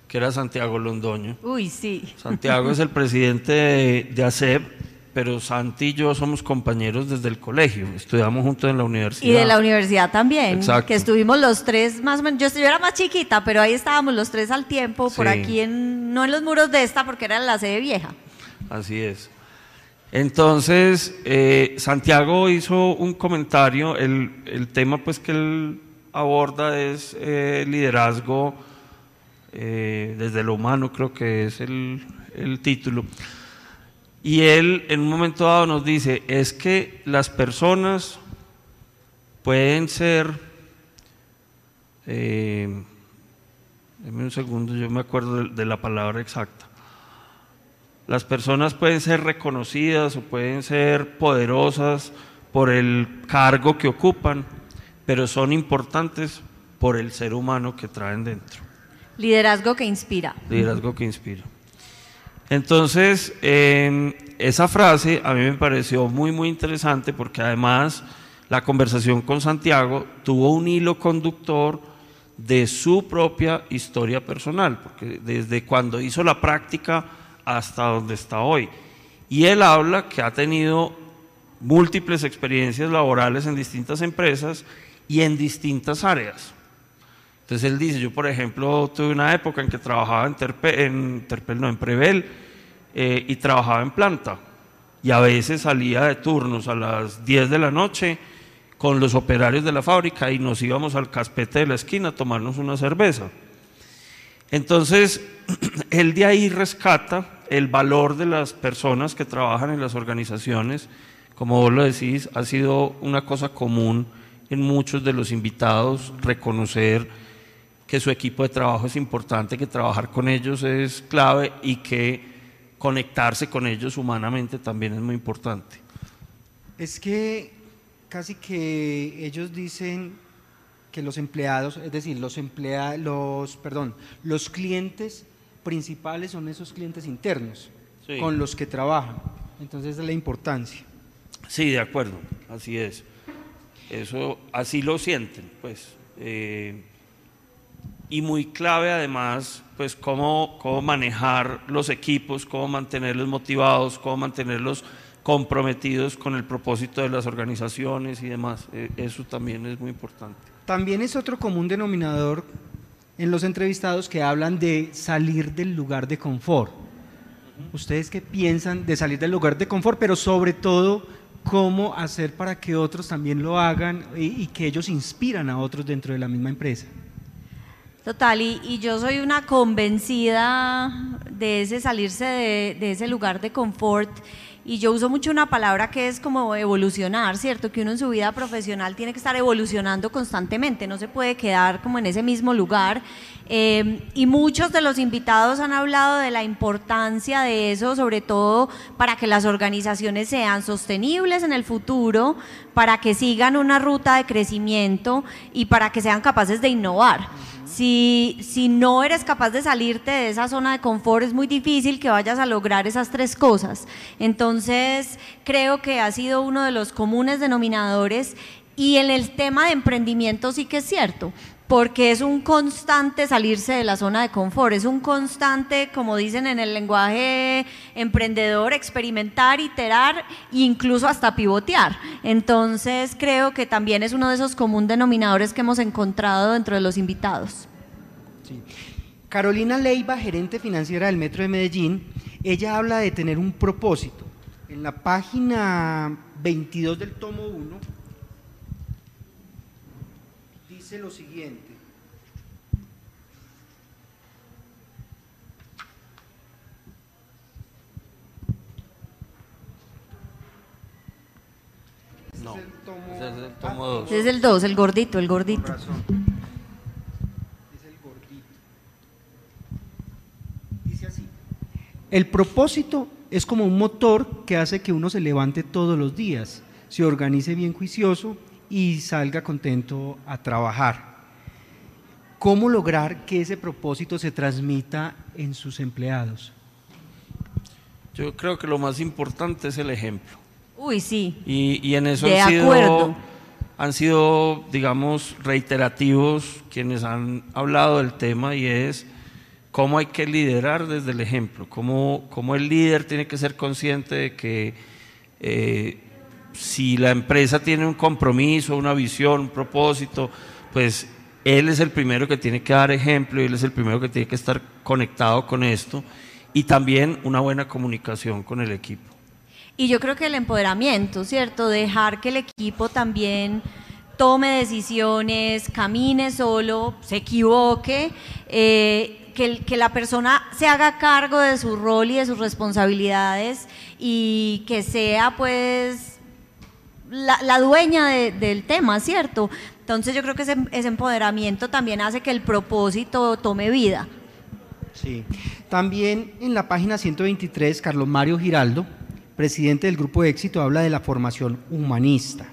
Speaker 3: que era Santiago Londoño.
Speaker 2: Uy, sí.
Speaker 3: Santiago es el presidente de, de ACEP pero Santi y yo somos compañeros desde el colegio, estudiamos juntos en la universidad.
Speaker 2: Y de la universidad también, Exacto. que estuvimos los tres más o menos, yo, era más chiquita, pero ahí estábamos los tres al tiempo, por aquí, en, no en los muros de esta, porque era la sede vieja.
Speaker 3: Así es. Entonces, eh, Santiago hizo un comentario, el, el, tema pues que él aborda es eh, liderazgo eh, desde lo humano, creo que es el, el título. Y él en un momento dado nos dice, es que las personas pueden ser, eh, un segundo, yo me acuerdo de, la palabra exacta. Las personas pueden ser reconocidas o pueden ser poderosas por el cargo que ocupan, pero son importantes por el ser humano que traen dentro.
Speaker 2: Liderazgo que inspira.
Speaker 3: Liderazgo que inspira. Entonces, esa frase a mí me pareció muy, muy interesante porque además la conversación con Santiago tuvo un hilo conductor de su propia historia personal, porque desde cuando hizo la práctica hasta donde está hoy. Y él habla que ha tenido múltiples experiencias laborales en distintas empresas y en distintas áreas. Entonces él dice, yo por ejemplo tuve una época en que trabajaba en, en, Terpel, no, en Prevel eh, y trabajaba en planta. Y a veces salía de turnos a las 10 de la noche con los operarios de la fábrica y nos íbamos al caspete de la esquina a tomarnos una cerveza. Entonces, él de ahí rescata el valor de las personas que trabajan en las organizaciones. Como vos lo decís, ha sido una cosa común en muchos de los invitados reconocer que su equipo de trabajo es importante, que trabajar con ellos es clave y que conectarse con ellos humanamente también es muy importante.
Speaker 1: Es que casi que ellos dicen que los empleados, es decir, los empleados, los, perdón, los clientes principales son esos clientes internos con los que trabajan. Entonces es la importancia.
Speaker 3: Sí, de acuerdo, así es. Eso, así lo sienten, pues. Eh, y muy clave además, pues cómo, cómo manejar los equipos, cómo mantenerlos motivados, cómo mantenerlos comprometidos con el propósito de las organizaciones y demás. E, eso también es muy importante.
Speaker 1: También es otro común denominador en los entrevistados que hablan de salir del lugar de confort. ¿Ustedes qué piensan de salir del lugar de confort, pero sobre todo cómo hacer para que otros también lo hagan y, y que ellos inspiran a otros dentro de la misma empresa?
Speaker 2: Total, y, yo soy una convencida de ese salirse de, ese lugar de confort. Y yo uso mucho una palabra que es como evolucionar, ¿cierto? Que uno en su vida profesional tiene que estar evolucionando constantemente, no se puede quedar como en ese mismo lugar. Eh, y muchos de los invitados han hablado de la importancia de eso, sobre todo para que las organizaciones sean sostenibles en el futuro, para que sigan una ruta de crecimiento y para que sean capaces de innovar. Si, si no eres capaz de salirte de esa zona de confort, es muy difícil que vayas a lograr esas tres cosas. Entonces, creo que ha sido uno de los comunes denominadores y en el tema de emprendimiento sí que es cierto, porque es un constante salirse de la zona de confort, es un constante, como dicen en el lenguaje emprendedor, experimentar, iterar incluso hasta pivotear. Entonces creo que también es uno de esos comunes denominadores que hemos encontrado dentro de los invitados.
Speaker 1: Carolina Leiva, gerente financiera del Metro de Medellín, ella habla de tener un propósito. En la página 22 del tomo 1 dice lo siguiente.
Speaker 3: No, ese es el tomo 2.
Speaker 2: Ese es el 2, el gordito, el gordito. Es
Speaker 1: el gordito. Dice así. El propósito es como un motor que hace que uno se levante todos los días, se organice bien juicioso y salga contento a trabajar. ¿Cómo lograr que ese propósito se transmita en sus empleados?
Speaker 3: Yo creo que lo más importante es el ejemplo.
Speaker 2: Uy, sí.
Speaker 3: Y, en eso han, sido, han sido, digamos, reiterativos quienes han hablado del tema y es cómo hay que liderar desde el ejemplo, cómo, cómo el líder tiene que ser consciente de que eh, si la empresa tiene un compromiso, una visión, un propósito, pues él es el primero que tiene que dar ejemplo él es el primero que tiene que estar conectado con esto y también una buena comunicación con el equipo.
Speaker 2: Y yo creo que el empoderamiento, ¿cierto? Dejar que el equipo también tome decisiones, camine solo, se equivoque, eh, que, que, la persona se haga cargo de su rol y de sus responsabilidades y que sea pues la, dueña del tema, ¿cierto? Entonces yo creo que ese, ese empoderamiento también hace que el propósito tome vida.
Speaker 1: Sí, también en la página 123, Carlos Mario Giraldo, presidente del Grupo de Éxito, habla de la formación humanista.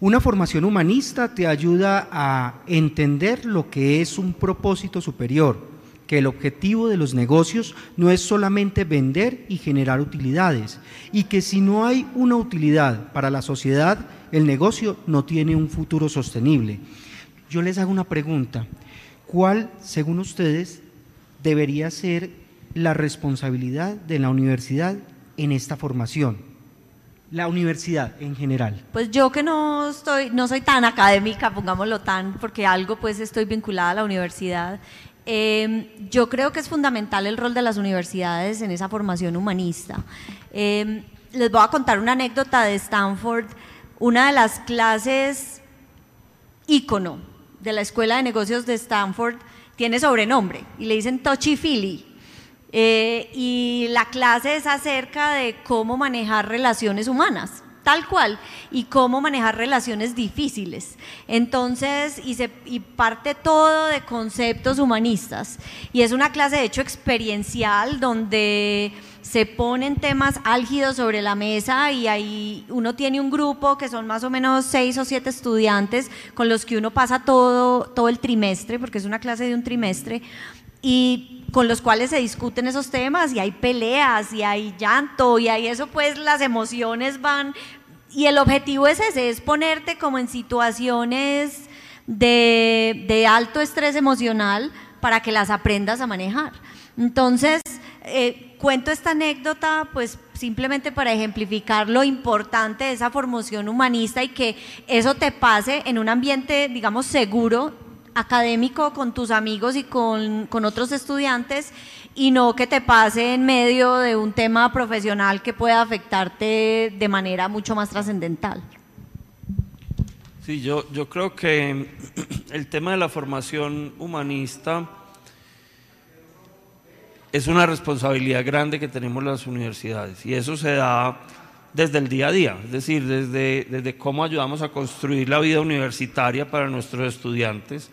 Speaker 1: Una formación humanista te ayuda a entender lo que es un propósito superior, que el objetivo de los negocios no es solamente vender y generar utilidades, y que si no hay una utilidad para la sociedad, el negocio no tiene un futuro sostenible. Yo les hago una pregunta. ¿Cuál, según ustedes, debería ser la responsabilidad de la universidad en esta formación? la universidad en general?
Speaker 2: Pues yo que no estoy, no soy tan académica, pongámoslo tan, porque algo pues estoy vinculada a la universidad. Em, yo creo que es fundamental el rol de las universidades en esa formación humanista. Em, les voy a contar una anécdota de Stanford. Una de las clases ícono de la Escuela de Negocios de Stanford tiene sobrenombre y le dicen Touchy Philly eh, y la clase es acerca de cómo manejar relaciones humanas, tal cual, y cómo manejar relaciones difíciles. Entonces, y, se, y parte todo de conceptos humanistas. Y es una clase, de hecho, experiencial donde se ponen temas álgidos sobre la mesa y ahí uno tiene un grupo que son más o menos seis o siete estudiantes con los que uno pasa todo, todo el trimestre, porque es una clase de un trimestre, y con los cuales se discuten esos temas y hay peleas y hay llanto y hay eso, pues las emociones van y el objetivo es ese, es ponerte como en situaciones de, de alto estrés emocional para que las aprendas a manejar. Entonces, eh, cuento esta anécdota pues simplemente para ejemplificar lo importante de esa formación humanista y que eso te pase en un ambiente, digamos, seguro académico con tus amigos y con, otros estudiantes y no que te pase en medio de un tema profesional que pueda afectarte de manera mucho más trascendental.
Speaker 3: Sí, yo, yo creo que el tema de la formación humanista es una responsabilidad grande que tenemos las universidades y eso se da desde el día a día, es decir, desde, desde cómo ayudamos a construir la vida universitaria para nuestros estudiantes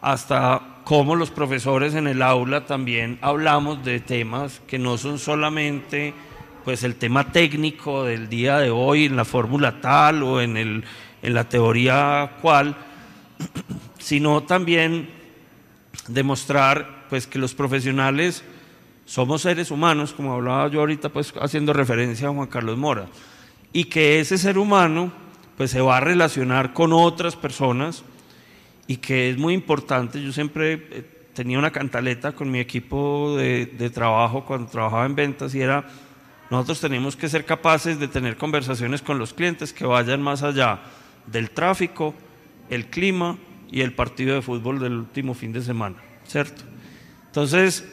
Speaker 3: hasta cómo los profesores en el aula también hablamos de temas que no son solamente pues el tema técnico del día de hoy en la fórmula tal o en, el, en la teoría cual, sino también demostrar pues que los profesionales somos seres humanos, como hablaba yo ahorita pues haciendo referencia a Juan Carlos Mora, y que ese ser humano pues se va a relacionar con otras personas y que es muy importante. Yo siempre eh, tenía una cantaleta con mi equipo de, trabajo cuando trabajaba en ventas y era, nosotros tenemos que ser capaces de tener conversaciones con los clientes que vayan más allá del tráfico, el clima y el partido de fútbol del último fin de semana, ¿cierto? Entonces,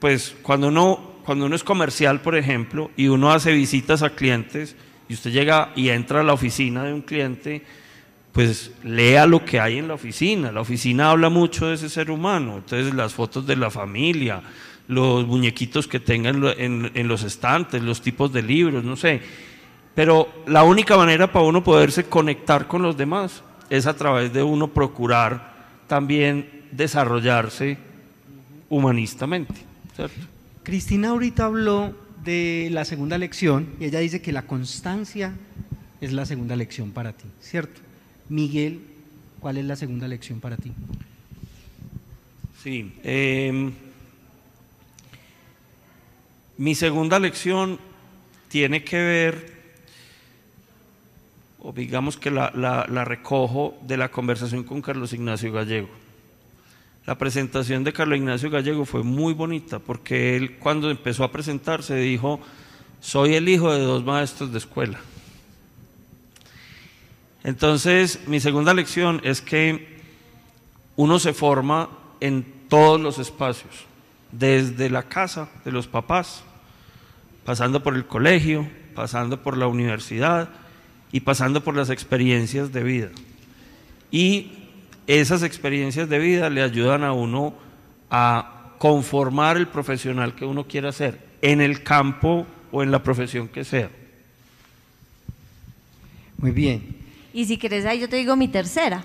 Speaker 3: pues cuando uno, cuando uno es comercial, por ejemplo, y uno hace visitas a clientes, y usted llega y entra a la oficina de un cliente, pues lea lo que hay en la oficina. La oficina habla mucho de ese ser humano, entonces las fotos de la familia, los muñequitos que tengan en, los estantes, los tipos de libros, no sé. Pero la única manera para uno poderse conectar con los demás es a través de uno procurar también desarrollarse humanistamente.
Speaker 1: Cristina ahorita habló de la segunda lección y ella dice que la constancia es la segunda lección para ti, ¿cierto? Miguel, ¿cuál es la segunda lección para ti?
Speaker 3: Sí, em, mi segunda lección tiene que ver, o digamos que la, la, recojo de la conversación con Carlos Ignacio Gallego. La presentación de Carlos Ignacio Gallego fue muy bonita porque él cuando empezó a presentarse dijo, soy el hijo de dos maestros de escuela. Entonces, mi segunda lección es que uno se forma en todos los espacios, desde la casa de los papás, pasando por el colegio, pasando por la universidad y pasando por las experiencias de vida. Y esas experiencias de vida le ayudan a uno a conformar el profesional que uno quiera ser, en el campo o en la profesión que sea.
Speaker 1: Muy bien.
Speaker 2: Y si querés ahí yo te digo mi tercera.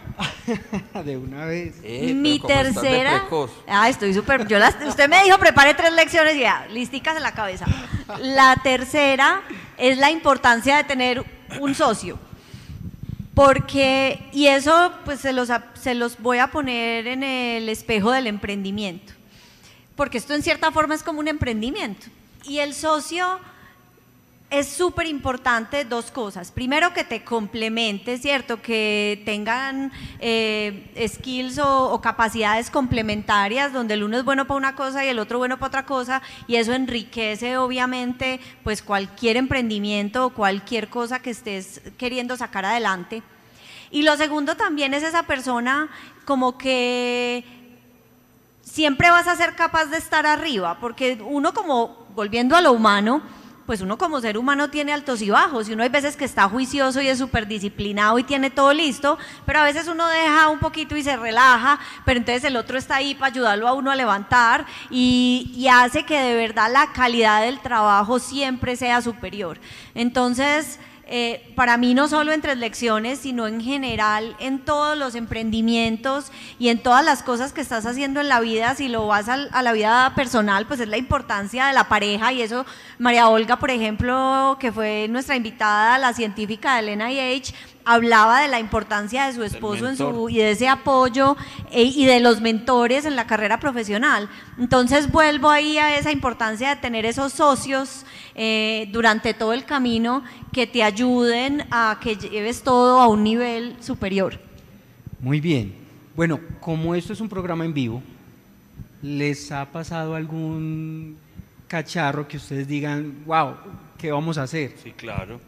Speaker 1: de una vez.
Speaker 4: Eh,
Speaker 2: mi tercera. Ah, estoy súper. Yo las, usted me dijo prepare tres lecciones y ya, listicas en la cabeza. La tercera es la importancia de tener un socio. Porque, y eso pues se los, se los voy a poner en el espejo del emprendimiento. Porque esto en cierta forma es como un emprendimiento. Y el socio es súper importante dos cosas. Primero, que te complemente, ¿cierto? Que tengan eh, skills o, o capacidades complementarias, donde el uno es bueno para una cosa y el otro bueno para otra cosa, y eso enriquece, obviamente, pues cualquier emprendimiento o cualquier cosa que estés queriendo sacar adelante. Y lo segundo también es esa persona como que siempre vas a ser capaz de estar arriba, porque uno como, volviendo a lo humano, pues uno como ser humano tiene altos y bajos, y uno hay veces que está juicioso y es súper disciplinado y tiene todo listo, pero a veces uno deja un poquito y se relaja, pero entonces el otro está ahí para ayudarlo a uno a levantar y, y hace que de verdad la calidad del trabajo siempre sea superior. Entonces, eh, para mí no solo en tres lecciones, sino en general en todos los emprendimientos y en todas las cosas que estás haciendo en la vida, si lo vas al- a, la vida personal, pues es la importancia de la pareja. Y eso, María Olga, por ejemplo, que fue nuestra invitada, la científica de Elena H, hablaba de la importancia de su esposo en su,
Speaker 3: mentor.
Speaker 2: y de ese apoyo eh, y de los mentores en la carrera profesional. Entonces vuelvo ahí a esa importancia de tener esos socios eh, durante todo el camino que te ayuden a que lleves todo a un nivel superior.
Speaker 1: Muy bien. Bueno, como esto es un programa en vivo, ¿les ha pasado algún cacharro que ustedes digan, wow, ¿qué vamos a hacer?
Speaker 3: Sí, claro.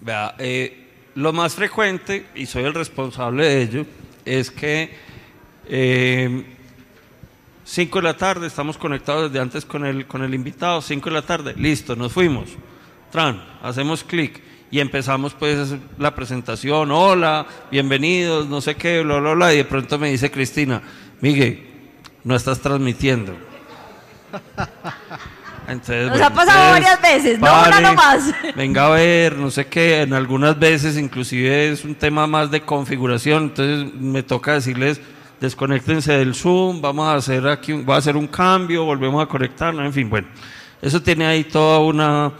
Speaker 3: Vea, eh, lo más frecuente, y soy el responsable de ello, es que eh, 5 de la tarde, estamos conectados desde antes con el, con el invitado, 5 de la tarde, listo, nos fuimos. Tran, hacemos clic y empezamos pues la presentación, hola, bienvenidos, no sé qué, bla, bla, bla, y de pronto me dice Cristina, Miguel, no estás transmitiendo. Entonces,
Speaker 2: Nos
Speaker 3: bueno,
Speaker 2: ha pasado varias veces, no una nomás.
Speaker 3: Venga a ver, no sé qué, en algunas veces inclusive es un tema más de configuración, entonces me toca decirles, desconéctense del Zoom, vamos a hacer aquí, un- voy a hacer un cambio, volvemos a conectarnos, en fin, bueno, eso tiene ahí toda una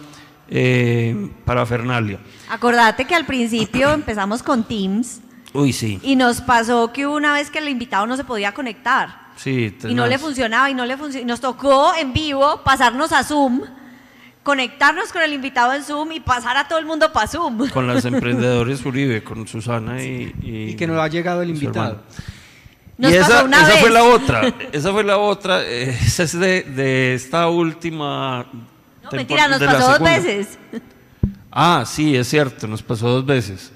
Speaker 3: eh, parafernalia.
Speaker 2: Acordate que al principio empezamos con Teams
Speaker 3: Uy, sí,
Speaker 2: y nos pasó que una vez que el invitado no se podía conectar.
Speaker 3: Sí.
Speaker 2: y no le funcionaba y no le funcionaba. Nos tocó en vivo pasarnos a Zoom, conectarnos con el invitado en Zoom y pasar a todo el mundo para Zoom.
Speaker 3: Con las emprendedores Uribe, con Susana y...
Speaker 1: Y que no ha llegado el invitado.
Speaker 2: Nos
Speaker 3: y esa,
Speaker 2: pasó una
Speaker 3: esa
Speaker 2: vez.
Speaker 3: fue la otra, esa fue la otra, eh, esa es de, de esta última...
Speaker 2: No, mentira, nos pasó dos veces.
Speaker 3: Ah, sí, es cierto, nos pasó dos veces.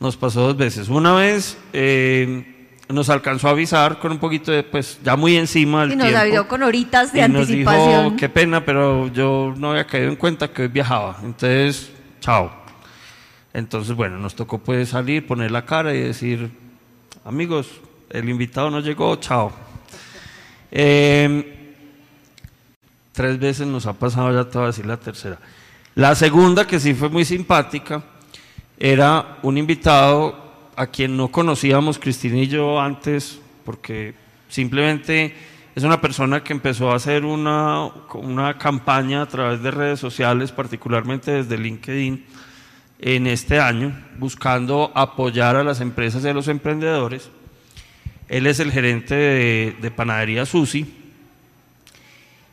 Speaker 3: Nos pasó dos veces. Una vez eh, nos alcanzó a avisar con un poquito de, pues, ya muy encima del
Speaker 2: Y nos
Speaker 3: tiempo.
Speaker 2: avisó con horitas de
Speaker 3: y nos dijo,
Speaker 2: anticipación.
Speaker 3: qué pena, pero yo no había caído en cuenta que hoy viajaba. Entonces, chao. Entonces, bueno, nos tocó pues salir, poner la cara y decir, amigos, el invitado no llegó, chao. Eh, tres veces nos ha pasado, ya te voy a decir la tercera. La segunda, que sí fue muy simpática, era un invitado a quien no conocíamos, Cristina y yo, antes, porque simplemente es una persona que empezó a hacer una, una campaña a través de redes sociales, particularmente desde LinkedIn, en este año, buscando apoyar a las empresas y a los emprendedores. Él es el gerente de, de panadería Susi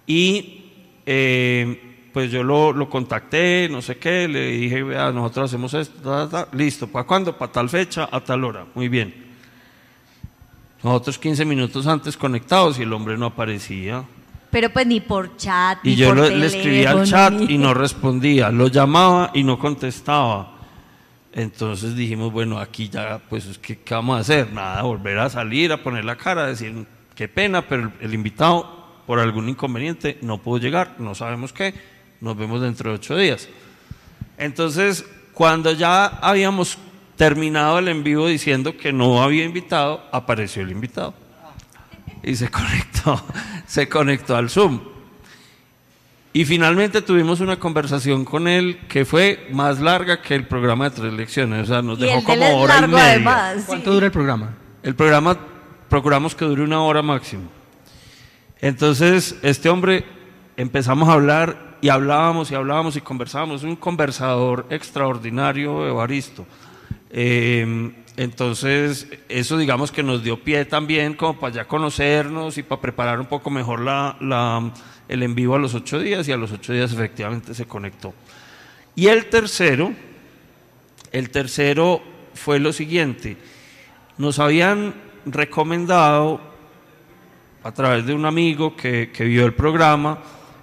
Speaker 3: y eh, pues yo lo, lo contacté, no sé qué, le dije, vea, nosotros hacemos esto, ta, ta, ta". listo, ¿para cuándo? Para tal fecha, a tal hora, muy bien. Nosotros 15 minutos antes conectados y el hombre no aparecía.
Speaker 2: Pero pues ni por chat,
Speaker 3: Y
Speaker 2: ni
Speaker 3: yo
Speaker 2: por
Speaker 3: lo- le escribía al
Speaker 2: teléfono,
Speaker 3: chat
Speaker 2: ni-
Speaker 3: y no respondía, lo llamaba y no contestaba. Entonces dijimos, bueno, aquí ya, pues, ¿qué, qué vamos a hacer? Nada, volver a salir, a poner la cara, a decir, qué pena, pero el, el invitado, por algún inconveniente, no pudo llegar, no sabemos qué, nos vemos dentro de ocho días. Entonces, cuando ya habíamos terminado el en vivo diciendo que no había invitado, apareció el invitado. y se conectó, se conectó al Zoom. Y finalmente tuvimos una conversación con él que fue más larga que el programa de tres lecciones. O sea, nos
Speaker 2: Y
Speaker 3: dejó como
Speaker 2: es
Speaker 3: hora y media.
Speaker 2: además.
Speaker 1: ¿Cuánto dura el programa?
Speaker 3: El programa procuramos que dure una hora máximo. Entonces, este hombre empezamos a hablar y hablábamos y hablábamos y conversábamos. Un conversador extraordinario, Evaristo. Eh, entonces, eso digamos que nos dio pie también como para ya conocernos y para preparar un poco mejor la, el en vivo a los ocho días y a los ocho días efectivamente se conectó. Y el tercero, el tercero fue lo siguiente, nos habían recomendado a través de un amigo que vio el programa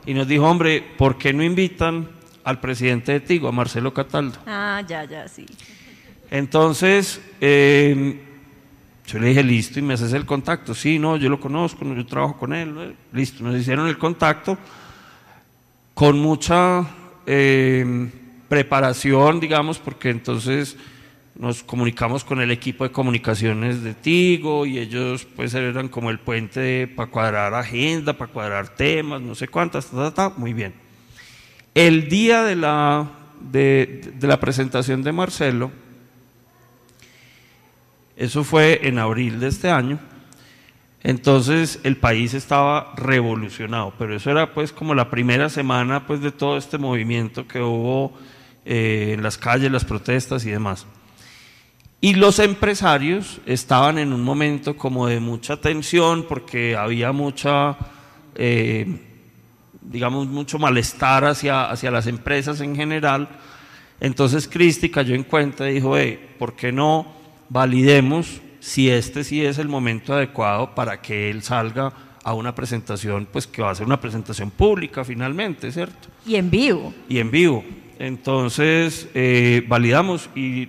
Speaker 3: y nos dijo, hombre, ¿por qué no invitan al presidente de Tigo, a Marcelo Cataldo?
Speaker 2: Ah, ya, ya, sí.
Speaker 3: Entonces, eh, yo le dije, listo, y me haces el contacto. Sí, no, yo lo conozco, no, yo trabajo con él. ¿no? Listo, nos hicieron el contacto con mucha eh, preparación, digamos, porque entonces nos comunicamos con el equipo de comunicaciones de Tigo y ellos pues eran como el puente para cuadrar agenda, para cuadrar temas, no sé cuántas, ta, ta, muy bien. El día de la, de, de la presentación de Marcelo, eso fue en abril de este año, entonces el país estaba revolucionado, pero eso era pues como la primera semana pues de todo este movimiento que hubo eh, en las calles, las protestas y demás. Y los empresarios estaban en un momento como de mucha tensión porque había mucha, eh, digamos, mucho malestar hacia, hacia las empresas en general. Entonces Cristi cayó en cuenta y dijo, "Hey, ¿por qué no validemos si este sí es el momento adecuado para que él salga a una presentación, pues que va a ser una presentación pública finalmente, ¿cierto?
Speaker 2: Y en vivo.
Speaker 3: y en vivo. Entonces eh, validamos y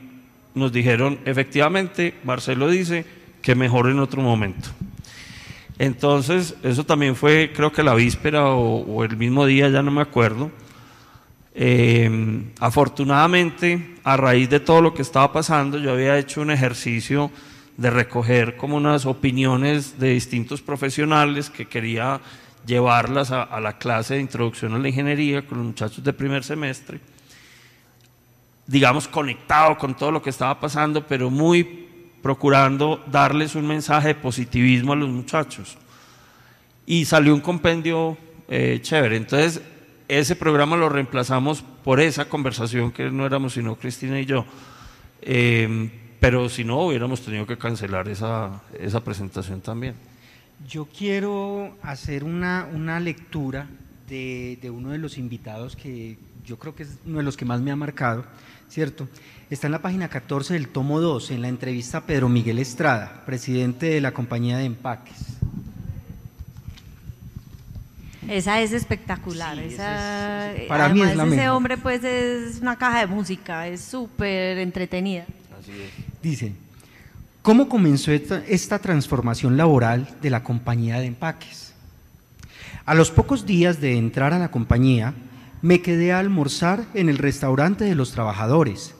Speaker 3: nos dijeron, efectivamente, Marcelo dice que mejor en otro momento. Entonces, eso también fue, creo que la víspera o, el mismo día, ya no me acuerdo. Eh, afortunadamente, a raíz de todo lo que estaba pasando, yo había hecho un ejercicio de recoger como unas opiniones de distintos profesionales que quería llevarlas a, a la clase de introducción a la ingeniería con los muchachos de primer semestre, digamos conectado con todo lo que estaba pasando, pero muy procurando darles un mensaje de positivismo a los muchachos. Y salió un compendio eh, chévere. Entonces, ese programa lo reemplazamos por esa conversación que no éramos sino Cristina y yo. Eh, pero si no, hubiéramos tenido que cancelar esa, esa presentación también.
Speaker 1: Yo quiero hacer una, una lectura de, de uno de los invitados que yo creo que es uno de los que más me ha marcado, ¿cierto? Está en la página 14 del tomo 2, en la entrevista a Pedro Miguel Estrada, presidente de la compañía de empaques.
Speaker 2: Esa es espectacular.
Speaker 1: Sí,
Speaker 2: esa,
Speaker 1: es- para mí es la
Speaker 2: ese
Speaker 1: mejor.
Speaker 2: hombre pues es una caja de música, es súper entretenida.
Speaker 3: Así es.
Speaker 1: Dice, ¿cómo comenzó esta, esta transformación laboral de la compañía de empaques? A los pocos días de entrar a la compañía, me quedé a almorzar en el restaurante de los trabajadores,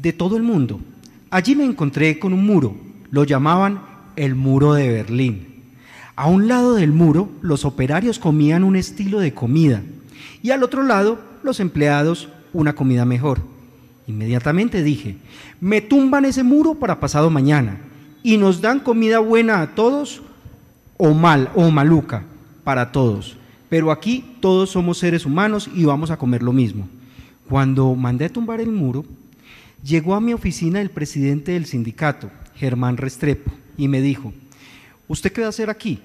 Speaker 1: de todo el mundo. Allí me encontré con un muro, lo llamaban el muro de Berlín. A un lado del muro, los operarios comían un estilo de comida y al otro lado, los empleados una comida mejor. Inmediatamente dije, me tumban ese muro para pasado mañana y nos dan comida buena a todos o mal o maluca para todos. Pero aquí todos somos seres humanos y vamos a comer lo mismo. Cuando mandé tumbar el muro, llegó a mi oficina el presidente del sindicato, Germán Restrepo, y me dijo, ¿usted qué va a hacer aquí?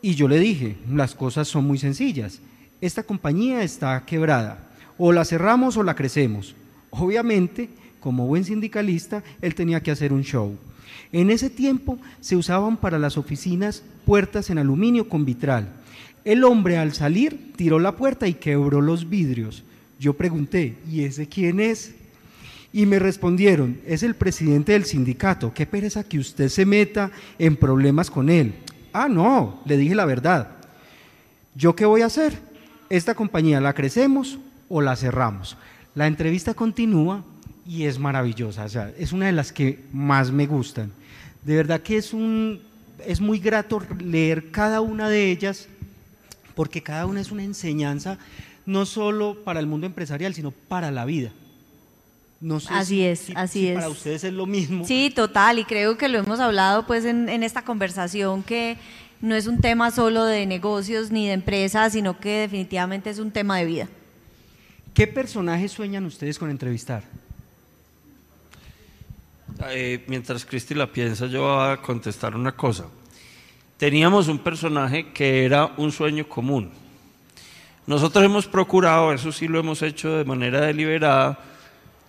Speaker 1: Y yo le dije, las cosas son muy sencillas. Esta compañía está quebrada. O la cerramos o la crecemos. Obviamente, como buen sindicalista, él tenía que hacer un show. En ese tiempo se usaban para las oficinas puertas en aluminio con vitral. El hombre al salir tiró la puerta y quebró los vidrios. Yo pregunté, ¿y ese quién es? Y me respondieron, es el presidente del sindicato, qué pereza que usted se meta en problemas con él. Ah, no, le dije la verdad. ¿Yo qué voy a hacer? ¿Esta compañía la crecemos o la cerramos? La entrevista continúa y es maravillosa, o sea, es una de las que más me gustan. De verdad que es un, es muy grato leer cada una de ellas porque cada una es una enseñanza no solo para el mundo empresarial, sino para la vida.
Speaker 2: No sé así es, así es.
Speaker 1: Para ustedes es lo mismo.
Speaker 2: Sí, total, y creo que lo hemos hablado pues en, en esta conversación que no es un tema solo de negocios ni de empresas, sino que definitivamente es un tema de vida.
Speaker 1: ¿Qué personajes sueñan ustedes con entrevistar?
Speaker 3: Eh, mientras Cristi la piensa, yo voy a contestar una cosa. Teníamos un personaje que era un sueño común. Nosotros hemos procurado, eso sí lo hemos hecho de manera deliberada,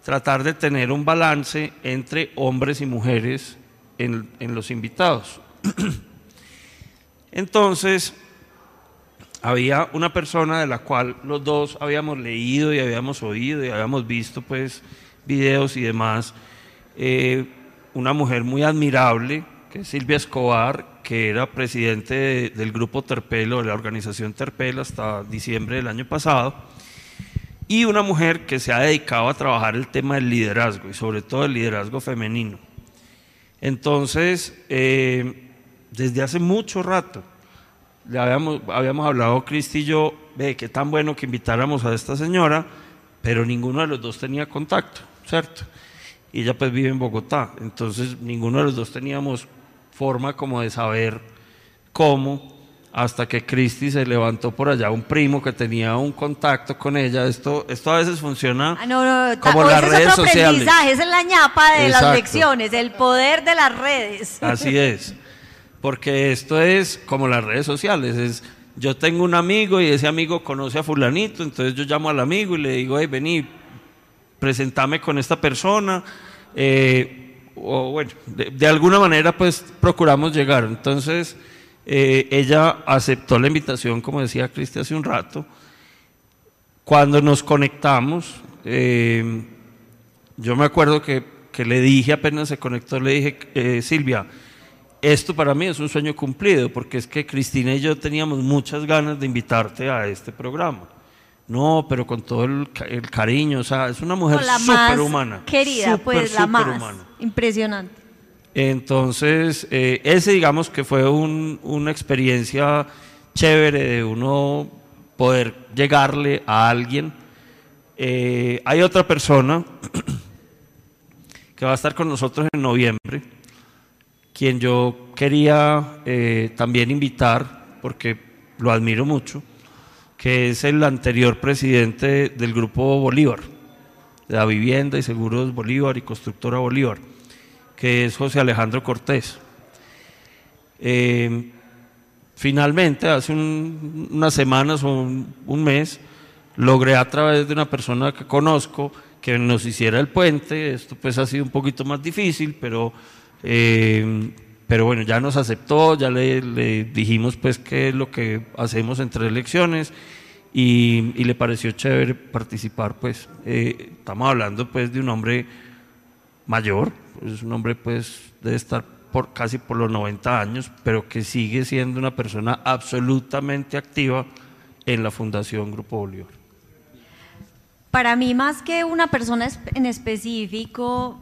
Speaker 3: tratar de tener un balance entre hombres y mujeres en, en los invitados. Entonces, había una persona de la cual los dos habíamos leído y habíamos oído y habíamos visto pues videos y demás eh, una mujer muy admirable, Silvia Escobar, que era presidente del grupo Terpelo, de la organización Terpel hasta diciembre del año pasado, y una mujer que se ha dedicado a trabajar el tema del liderazgo y sobre todo el liderazgo femenino. Entonces, eh, desde hace mucho rato, le habíamos, habíamos hablado Cristi y yo de qué tan bueno que invitáramos a esta señora, pero ninguno de los dos tenía contacto, ¿cierto? y ella pues vive en Bogotá. Entonces ninguno de los dos teníamos forma como de saber cómo, hasta que Cristi se levantó por allá un primo que tenía un contacto con ella. Esto, esto a veces funciona
Speaker 2: ah,
Speaker 3: como las redes sociales.
Speaker 2: es la ñapa de las lecciones, el poder de las redes.
Speaker 3: Así es, porque esto es como las redes sociales, es yo tengo un amigo y ese amigo conoce a fulanito, entonces yo llamo al amigo y le digo, hey, vení, presentame con esta persona. Eh, o bueno, de, alguna manera pues procuramos llegar. Entonces eh, ella aceptó la invitación, como decía Cristi hace un rato. Cuando nos conectamos, eh, yo me acuerdo que, que, le dije, apenas se conectó, le dije, Silvia, esto para mí es un sueño cumplido, porque es que Cristina y yo teníamos muchas ganas de invitarte a este programa. No, pero con todo el, cariño, o sea, es una mujer súper humana.
Speaker 2: Querida, pues la más impresionante.
Speaker 3: Entonces, eh, ese digamos que fue una experiencia chévere de uno poder llegarle a alguien. Eh, hay otra persona que va a estar con nosotros en noviembre, quien yo quería eh, también invitar, porque lo admiro mucho que es el anterior presidente del Grupo Bolívar, de la Vivienda y Seguros Bolívar y Constructora Bolívar, que es José Alejandro Cortés. Eh, finalmente, hace unas semanas o un, mes, logré a través de una persona que conozco que nos hiciera el puente. Esto pues ha sido un poquito más difícil, pero, eh, pero bueno, ya nos aceptó, ya le, dijimos pues qué es lo que hacemos entre elecciones y, le pareció chévere participar, pues eh, estamos hablando pues de un hombre mayor, es un hombre pues debe estar por, casi por los 90 años, pero que sigue siendo una persona absolutamente activa en la Fundación Grupo Bolívar.
Speaker 2: Para mí más que una persona en específico,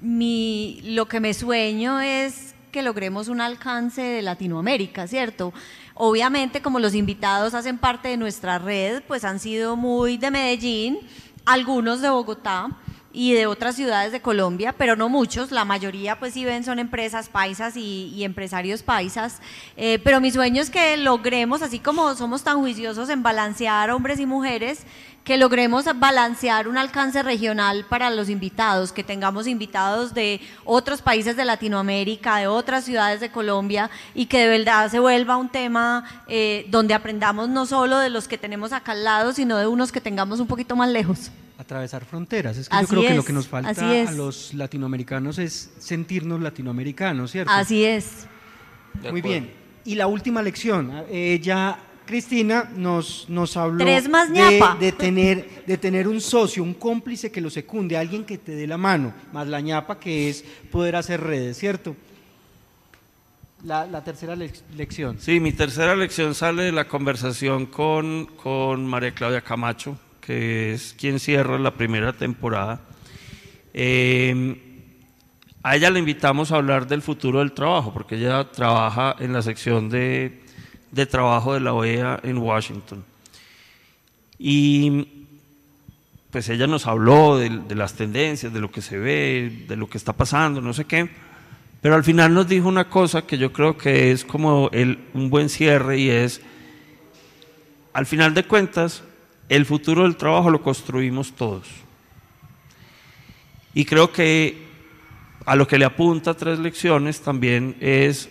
Speaker 2: mi, lo que me sueño es que logremos un alcance de Latinoamérica, ¿cierto? Obviamente, como los invitados hacen parte de nuestra red, pues han sido muy de Medellín, algunos de Bogotá y de otras ciudades de Colombia, pero no muchos, la mayoría pues si ven son empresas paisas y, empresarios paisas, eh, pero mi sueño es que logremos, así como somos tan juiciosos en balancear hombres y mujeres, que logremos balancear un alcance regional para los invitados, que tengamos invitados de otros países de Latinoamérica, de otras ciudades de Colombia y que de verdad se vuelva un tema eh, donde aprendamos no solo de los que tenemos acá al lado, sino de unos que tengamos un poquito más lejos.
Speaker 1: Atravesar fronteras. Es que yo creo que lo que nos falta a los latinoamericanos es sentirnos latinoamericanos, ¿cierto?
Speaker 2: Así es.
Speaker 1: Muy bien. Y la última lección, ella Cristina nos, nos habló de, tener, de tener un socio, un cómplice que lo secunde, alguien que te dé la mano, más la ñapa que es poder hacer redes, ¿cierto? La, tercera lección.
Speaker 3: Sí, mi tercera lección sale de la conversación con, con María Claudia Camacho, que es quien cierra la primera temporada. Eh, a ella le invitamos a hablar del futuro del trabajo, porque ella trabaja en la sección de, de trabajo de la OEA en Washington. Y pues ella nos habló de, las tendencias, de lo que se ve, de lo que está pasando, no sé qué, pero al final nos dijo una cosa que yo creo que es como el, un buen cierre y es, al final de cuentas, el futuro del trabajo lo construimos todos. Y creo que a lo que le apunta tres lecciones también es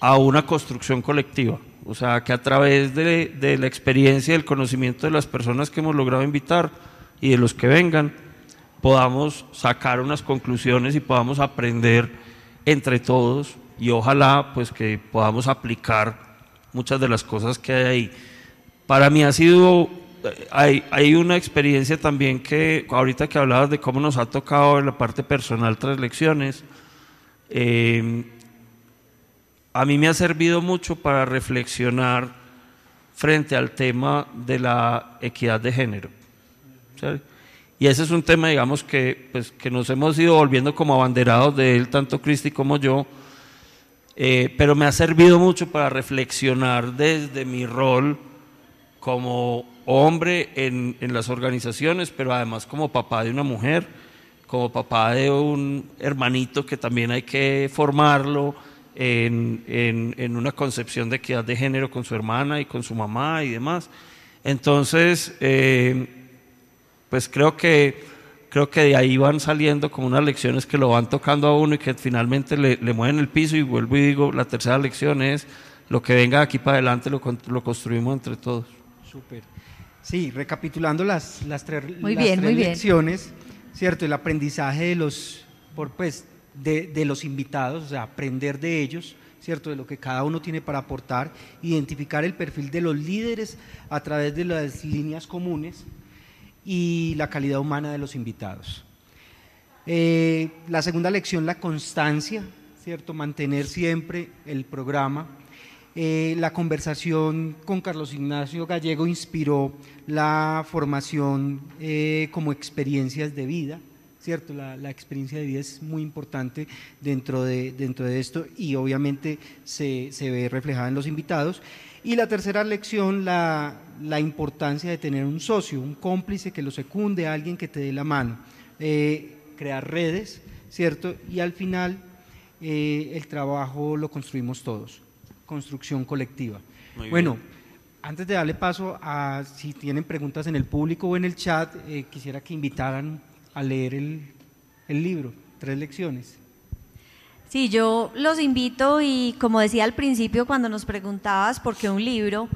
Speaker 3: a una construcción colectiva. O sea, que a través de, de la experiencia y el conocimiento de las personas que hemos logrado invitar, y de los que vengan podamos sacar unas conclusiones y podamos aprender entre todos y ojalá pues que podamos aplicar muchas de las cosas que hay ahí. Para mí ha sido, hay, hay una experiencia también que ahorita que hablabas de cómo nos ha tocado en la parte personal tras lecciones, eh, a mí me ha servido mucho para reflexionar frente al tema de la equidad de género. Y ese es un tema, digamos, que, pues, que nos hemos ido volviendo como abanderados de él, tanto Cristi como yo, eh, pero me ha servido mucho para reflexionar desde mi rol como hombre en, en, las organizaciones, pero además como papá de una mujer, como papá de un hermanito que también hay que formarlo en, en, en una concepción de equidad de género con su hermana y con su mamá y demás. Entonces, eh, pues creo que, creo que de ahí van saliendo como unas lecciones que lo van tocando a uno y que finalmente le, le mueven el piso y vuelvo y digo, la tercera lección es lo que venga aquí para adelante lo, lo construimos entre todos.
Speaker 1: Súper. Sí, recapitulando las, las, tres,
Speaker 2: muy
Speaker 1: las
Speaker 2: bien,
Speaker 1: tres
Speaker 2: muy
Speaker 1: lecciones, ¿cierto? El aprendizaje de los, por, pues, de, los invitados, o sea, aprender de ellos, ¿cierto? De lo que cada uno tiene para aportar, identificar el perfil de los líderes a través de las líneas comunes, y la calidad humana de los invitados. Eh, la segunda lección, la constancia, ¿cierto? Mantener siempre el programa. Eh, la conversación con Carlos Ignacio Gallego inspiró la formación eh, como experiencias de vida, ¿cierto? La, la, experiencia de vida es muy importante dentro de, dentro de esto y obviamente se, se ve reflejada en los invitados. Y la tercera lección, la, la, importancia de tener un socio, un cómplice que lo secunde, alguien que te dé la mano. Eh, crear redes, ¿cierto? Y al final eh, el trabajo lo construimos todos, construcción colectiva.
Speaker 3: Muy
Speaker 1: bueno,
Speaker 3: bien.
Speaker 1: antes de darle paso a si tienen preguntas en el público o en el chat, eh, quisiera que invitaran a leer el, el libro, tres lecciones.
Speaker 2: Sí, yo los invito y como decía al principio cuando nos preguntabas por qué un libro,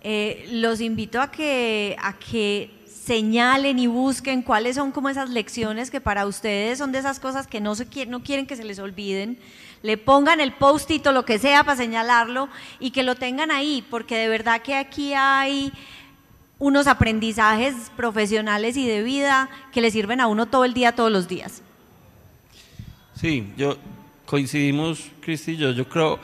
Speaker 2: eh, los invito a que, a que señalen y busquen cuáles son como esas lecciones que para ustedes son de esas cosas que no, se quieren, no quieren que se les olviden, le pongan el post-it o lo que sea para señalarlo y que lo tengan ahí, porque de verdad que aquí hay unos aprendizajes profesionales y de vida que le sirven a uno todo el día, todos los días.
Speaker 3: Sí, yo coincidimos, Cristi y yo, yo creo,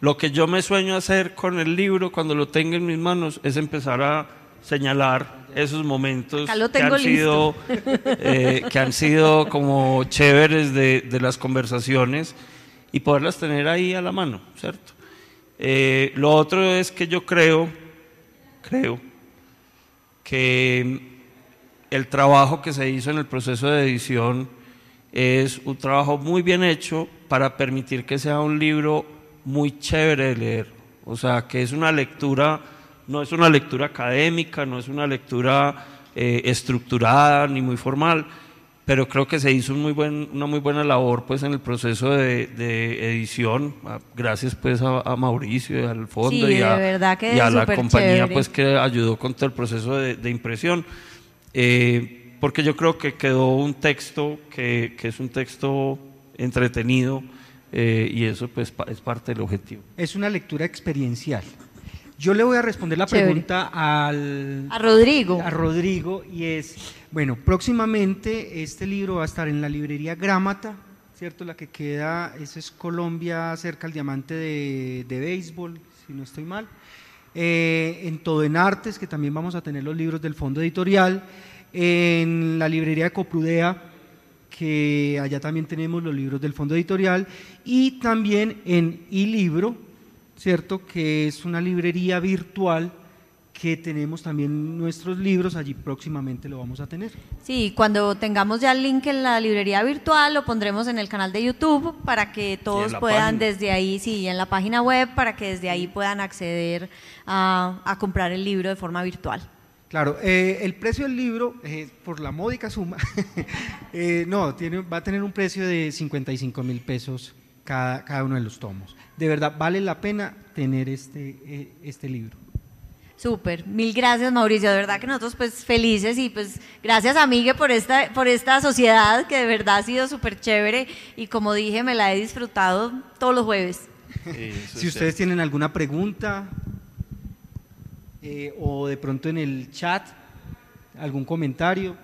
Speaker 3: lo que yo me sueño hacer con el libro cuando lo tenga en mis manos es empezar a señalar esos momentos que han, sido, eh, que han sido como chéveres de, de, las conversaciones y poderlas tener ahí a la mano, ¿cierto? Eh, lo otro es que yo creo, creo, que el trabajo que se hizo en el proceso de edición es un trabajo muy bien hecho para permitir que sea un libro muy chévere de leer. O sea, que es una lectura, no es una lectura académica, no es una lectura eh, estructurada ni muy formal, pero creo que se hizo un muy buen, una muy buena labor pues en el proceso de, de edición, gracias pues a, a, Mauricio y al fondo
Speaker 2: sí,
Speaker 3: y a,
Speaker 2: y
Speaker 3: a la compañía
Speaker 2: chévere.
Speaker 3: pues que ayudó con todo el proceso de, de impresión. Eh, porque yo creo que quedó un texto que, que es un texto entretenido eh, y eso pues es parte del objetivo.
Speaker 1: Es una lectura experiencial. Yo le voy a responder la
Speaker 2: Chévere.
Speaker 1: pregunta al,
Speaker 2: a Rodrigo.
Speaker 1: A Rodrigo y es, bueno, próximamente este libro va a estar en la librería Grámata, ¿cierto? La que queda, esa es Colombia, cerca al diamante de, de béisbol, si no estoy mal. Eh, en Todo en Artes, que también vamos a tener los libros del fondo editorial. En la librería de Coprudea, que allá también tenemos los libros del fondo editorial y también en iLibro, ¿cierto? Que es una librería virtual que tenemos también nuestros libros, allí próximamente lo vamos a tener.
Speaker 2: Sí, cuando tengamos ya el link en la librería virtual, lo pondremos en el canal de YouTube para que todos puedan desde ahí, sí, en la página web, para que desde ahí puedan acceder a, comprar el libro de forma virtual.
Speaker 1: Claro, eh, el precio del libro, eh, por la módica suma, eh, no, tiene, va a tener un precio de 55 mil pesos cada, cada uno de los tomos. De verdad, vale la pena tener este, este libro.
Speaker 2: Súper, mil gracias Mauricio, de verdad que nosotros pues felices y pues gracias a Miguel por esta, por esta sociedad que de verdad ha sido súper chévere y como dije me la he disfrutado todos los jueves.
Speaker 1: si ustedes tienen alguna pregunta eh, o de pronto en el chat algún comentario.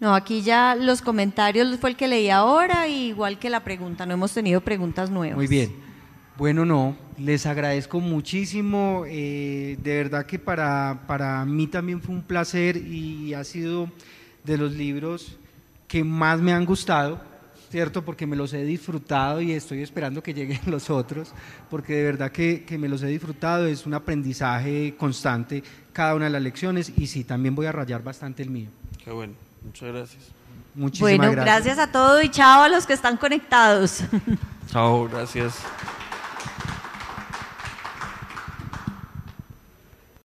Speaker 2: No, aquí ya los comentarios fue el que leí ahora, igual que la pregunta, no hemos tenido preguntas nuevas.
Speaker 1: Muy bien. Bueno, no, les agradezco muchísimo. Eh, de verdad que para, para mí también fue un placer y ha sido de los libros que más me han gustado, ¿cierto? Porque me los he disfrutado y estoy esperando que lleguen los otros, porque de verdad que, que me los he disfrutado, es un aprendizaje constante cada una de las lecciones y sí, también voy a rayar bastante el mío.
Speaker 3: Qué bueno, muchas gracias.
Speaker 2: Muchísimas bueno, gracias. gracias a todos y chao a los que están conectados.
Speaker 3: Chao, gracias.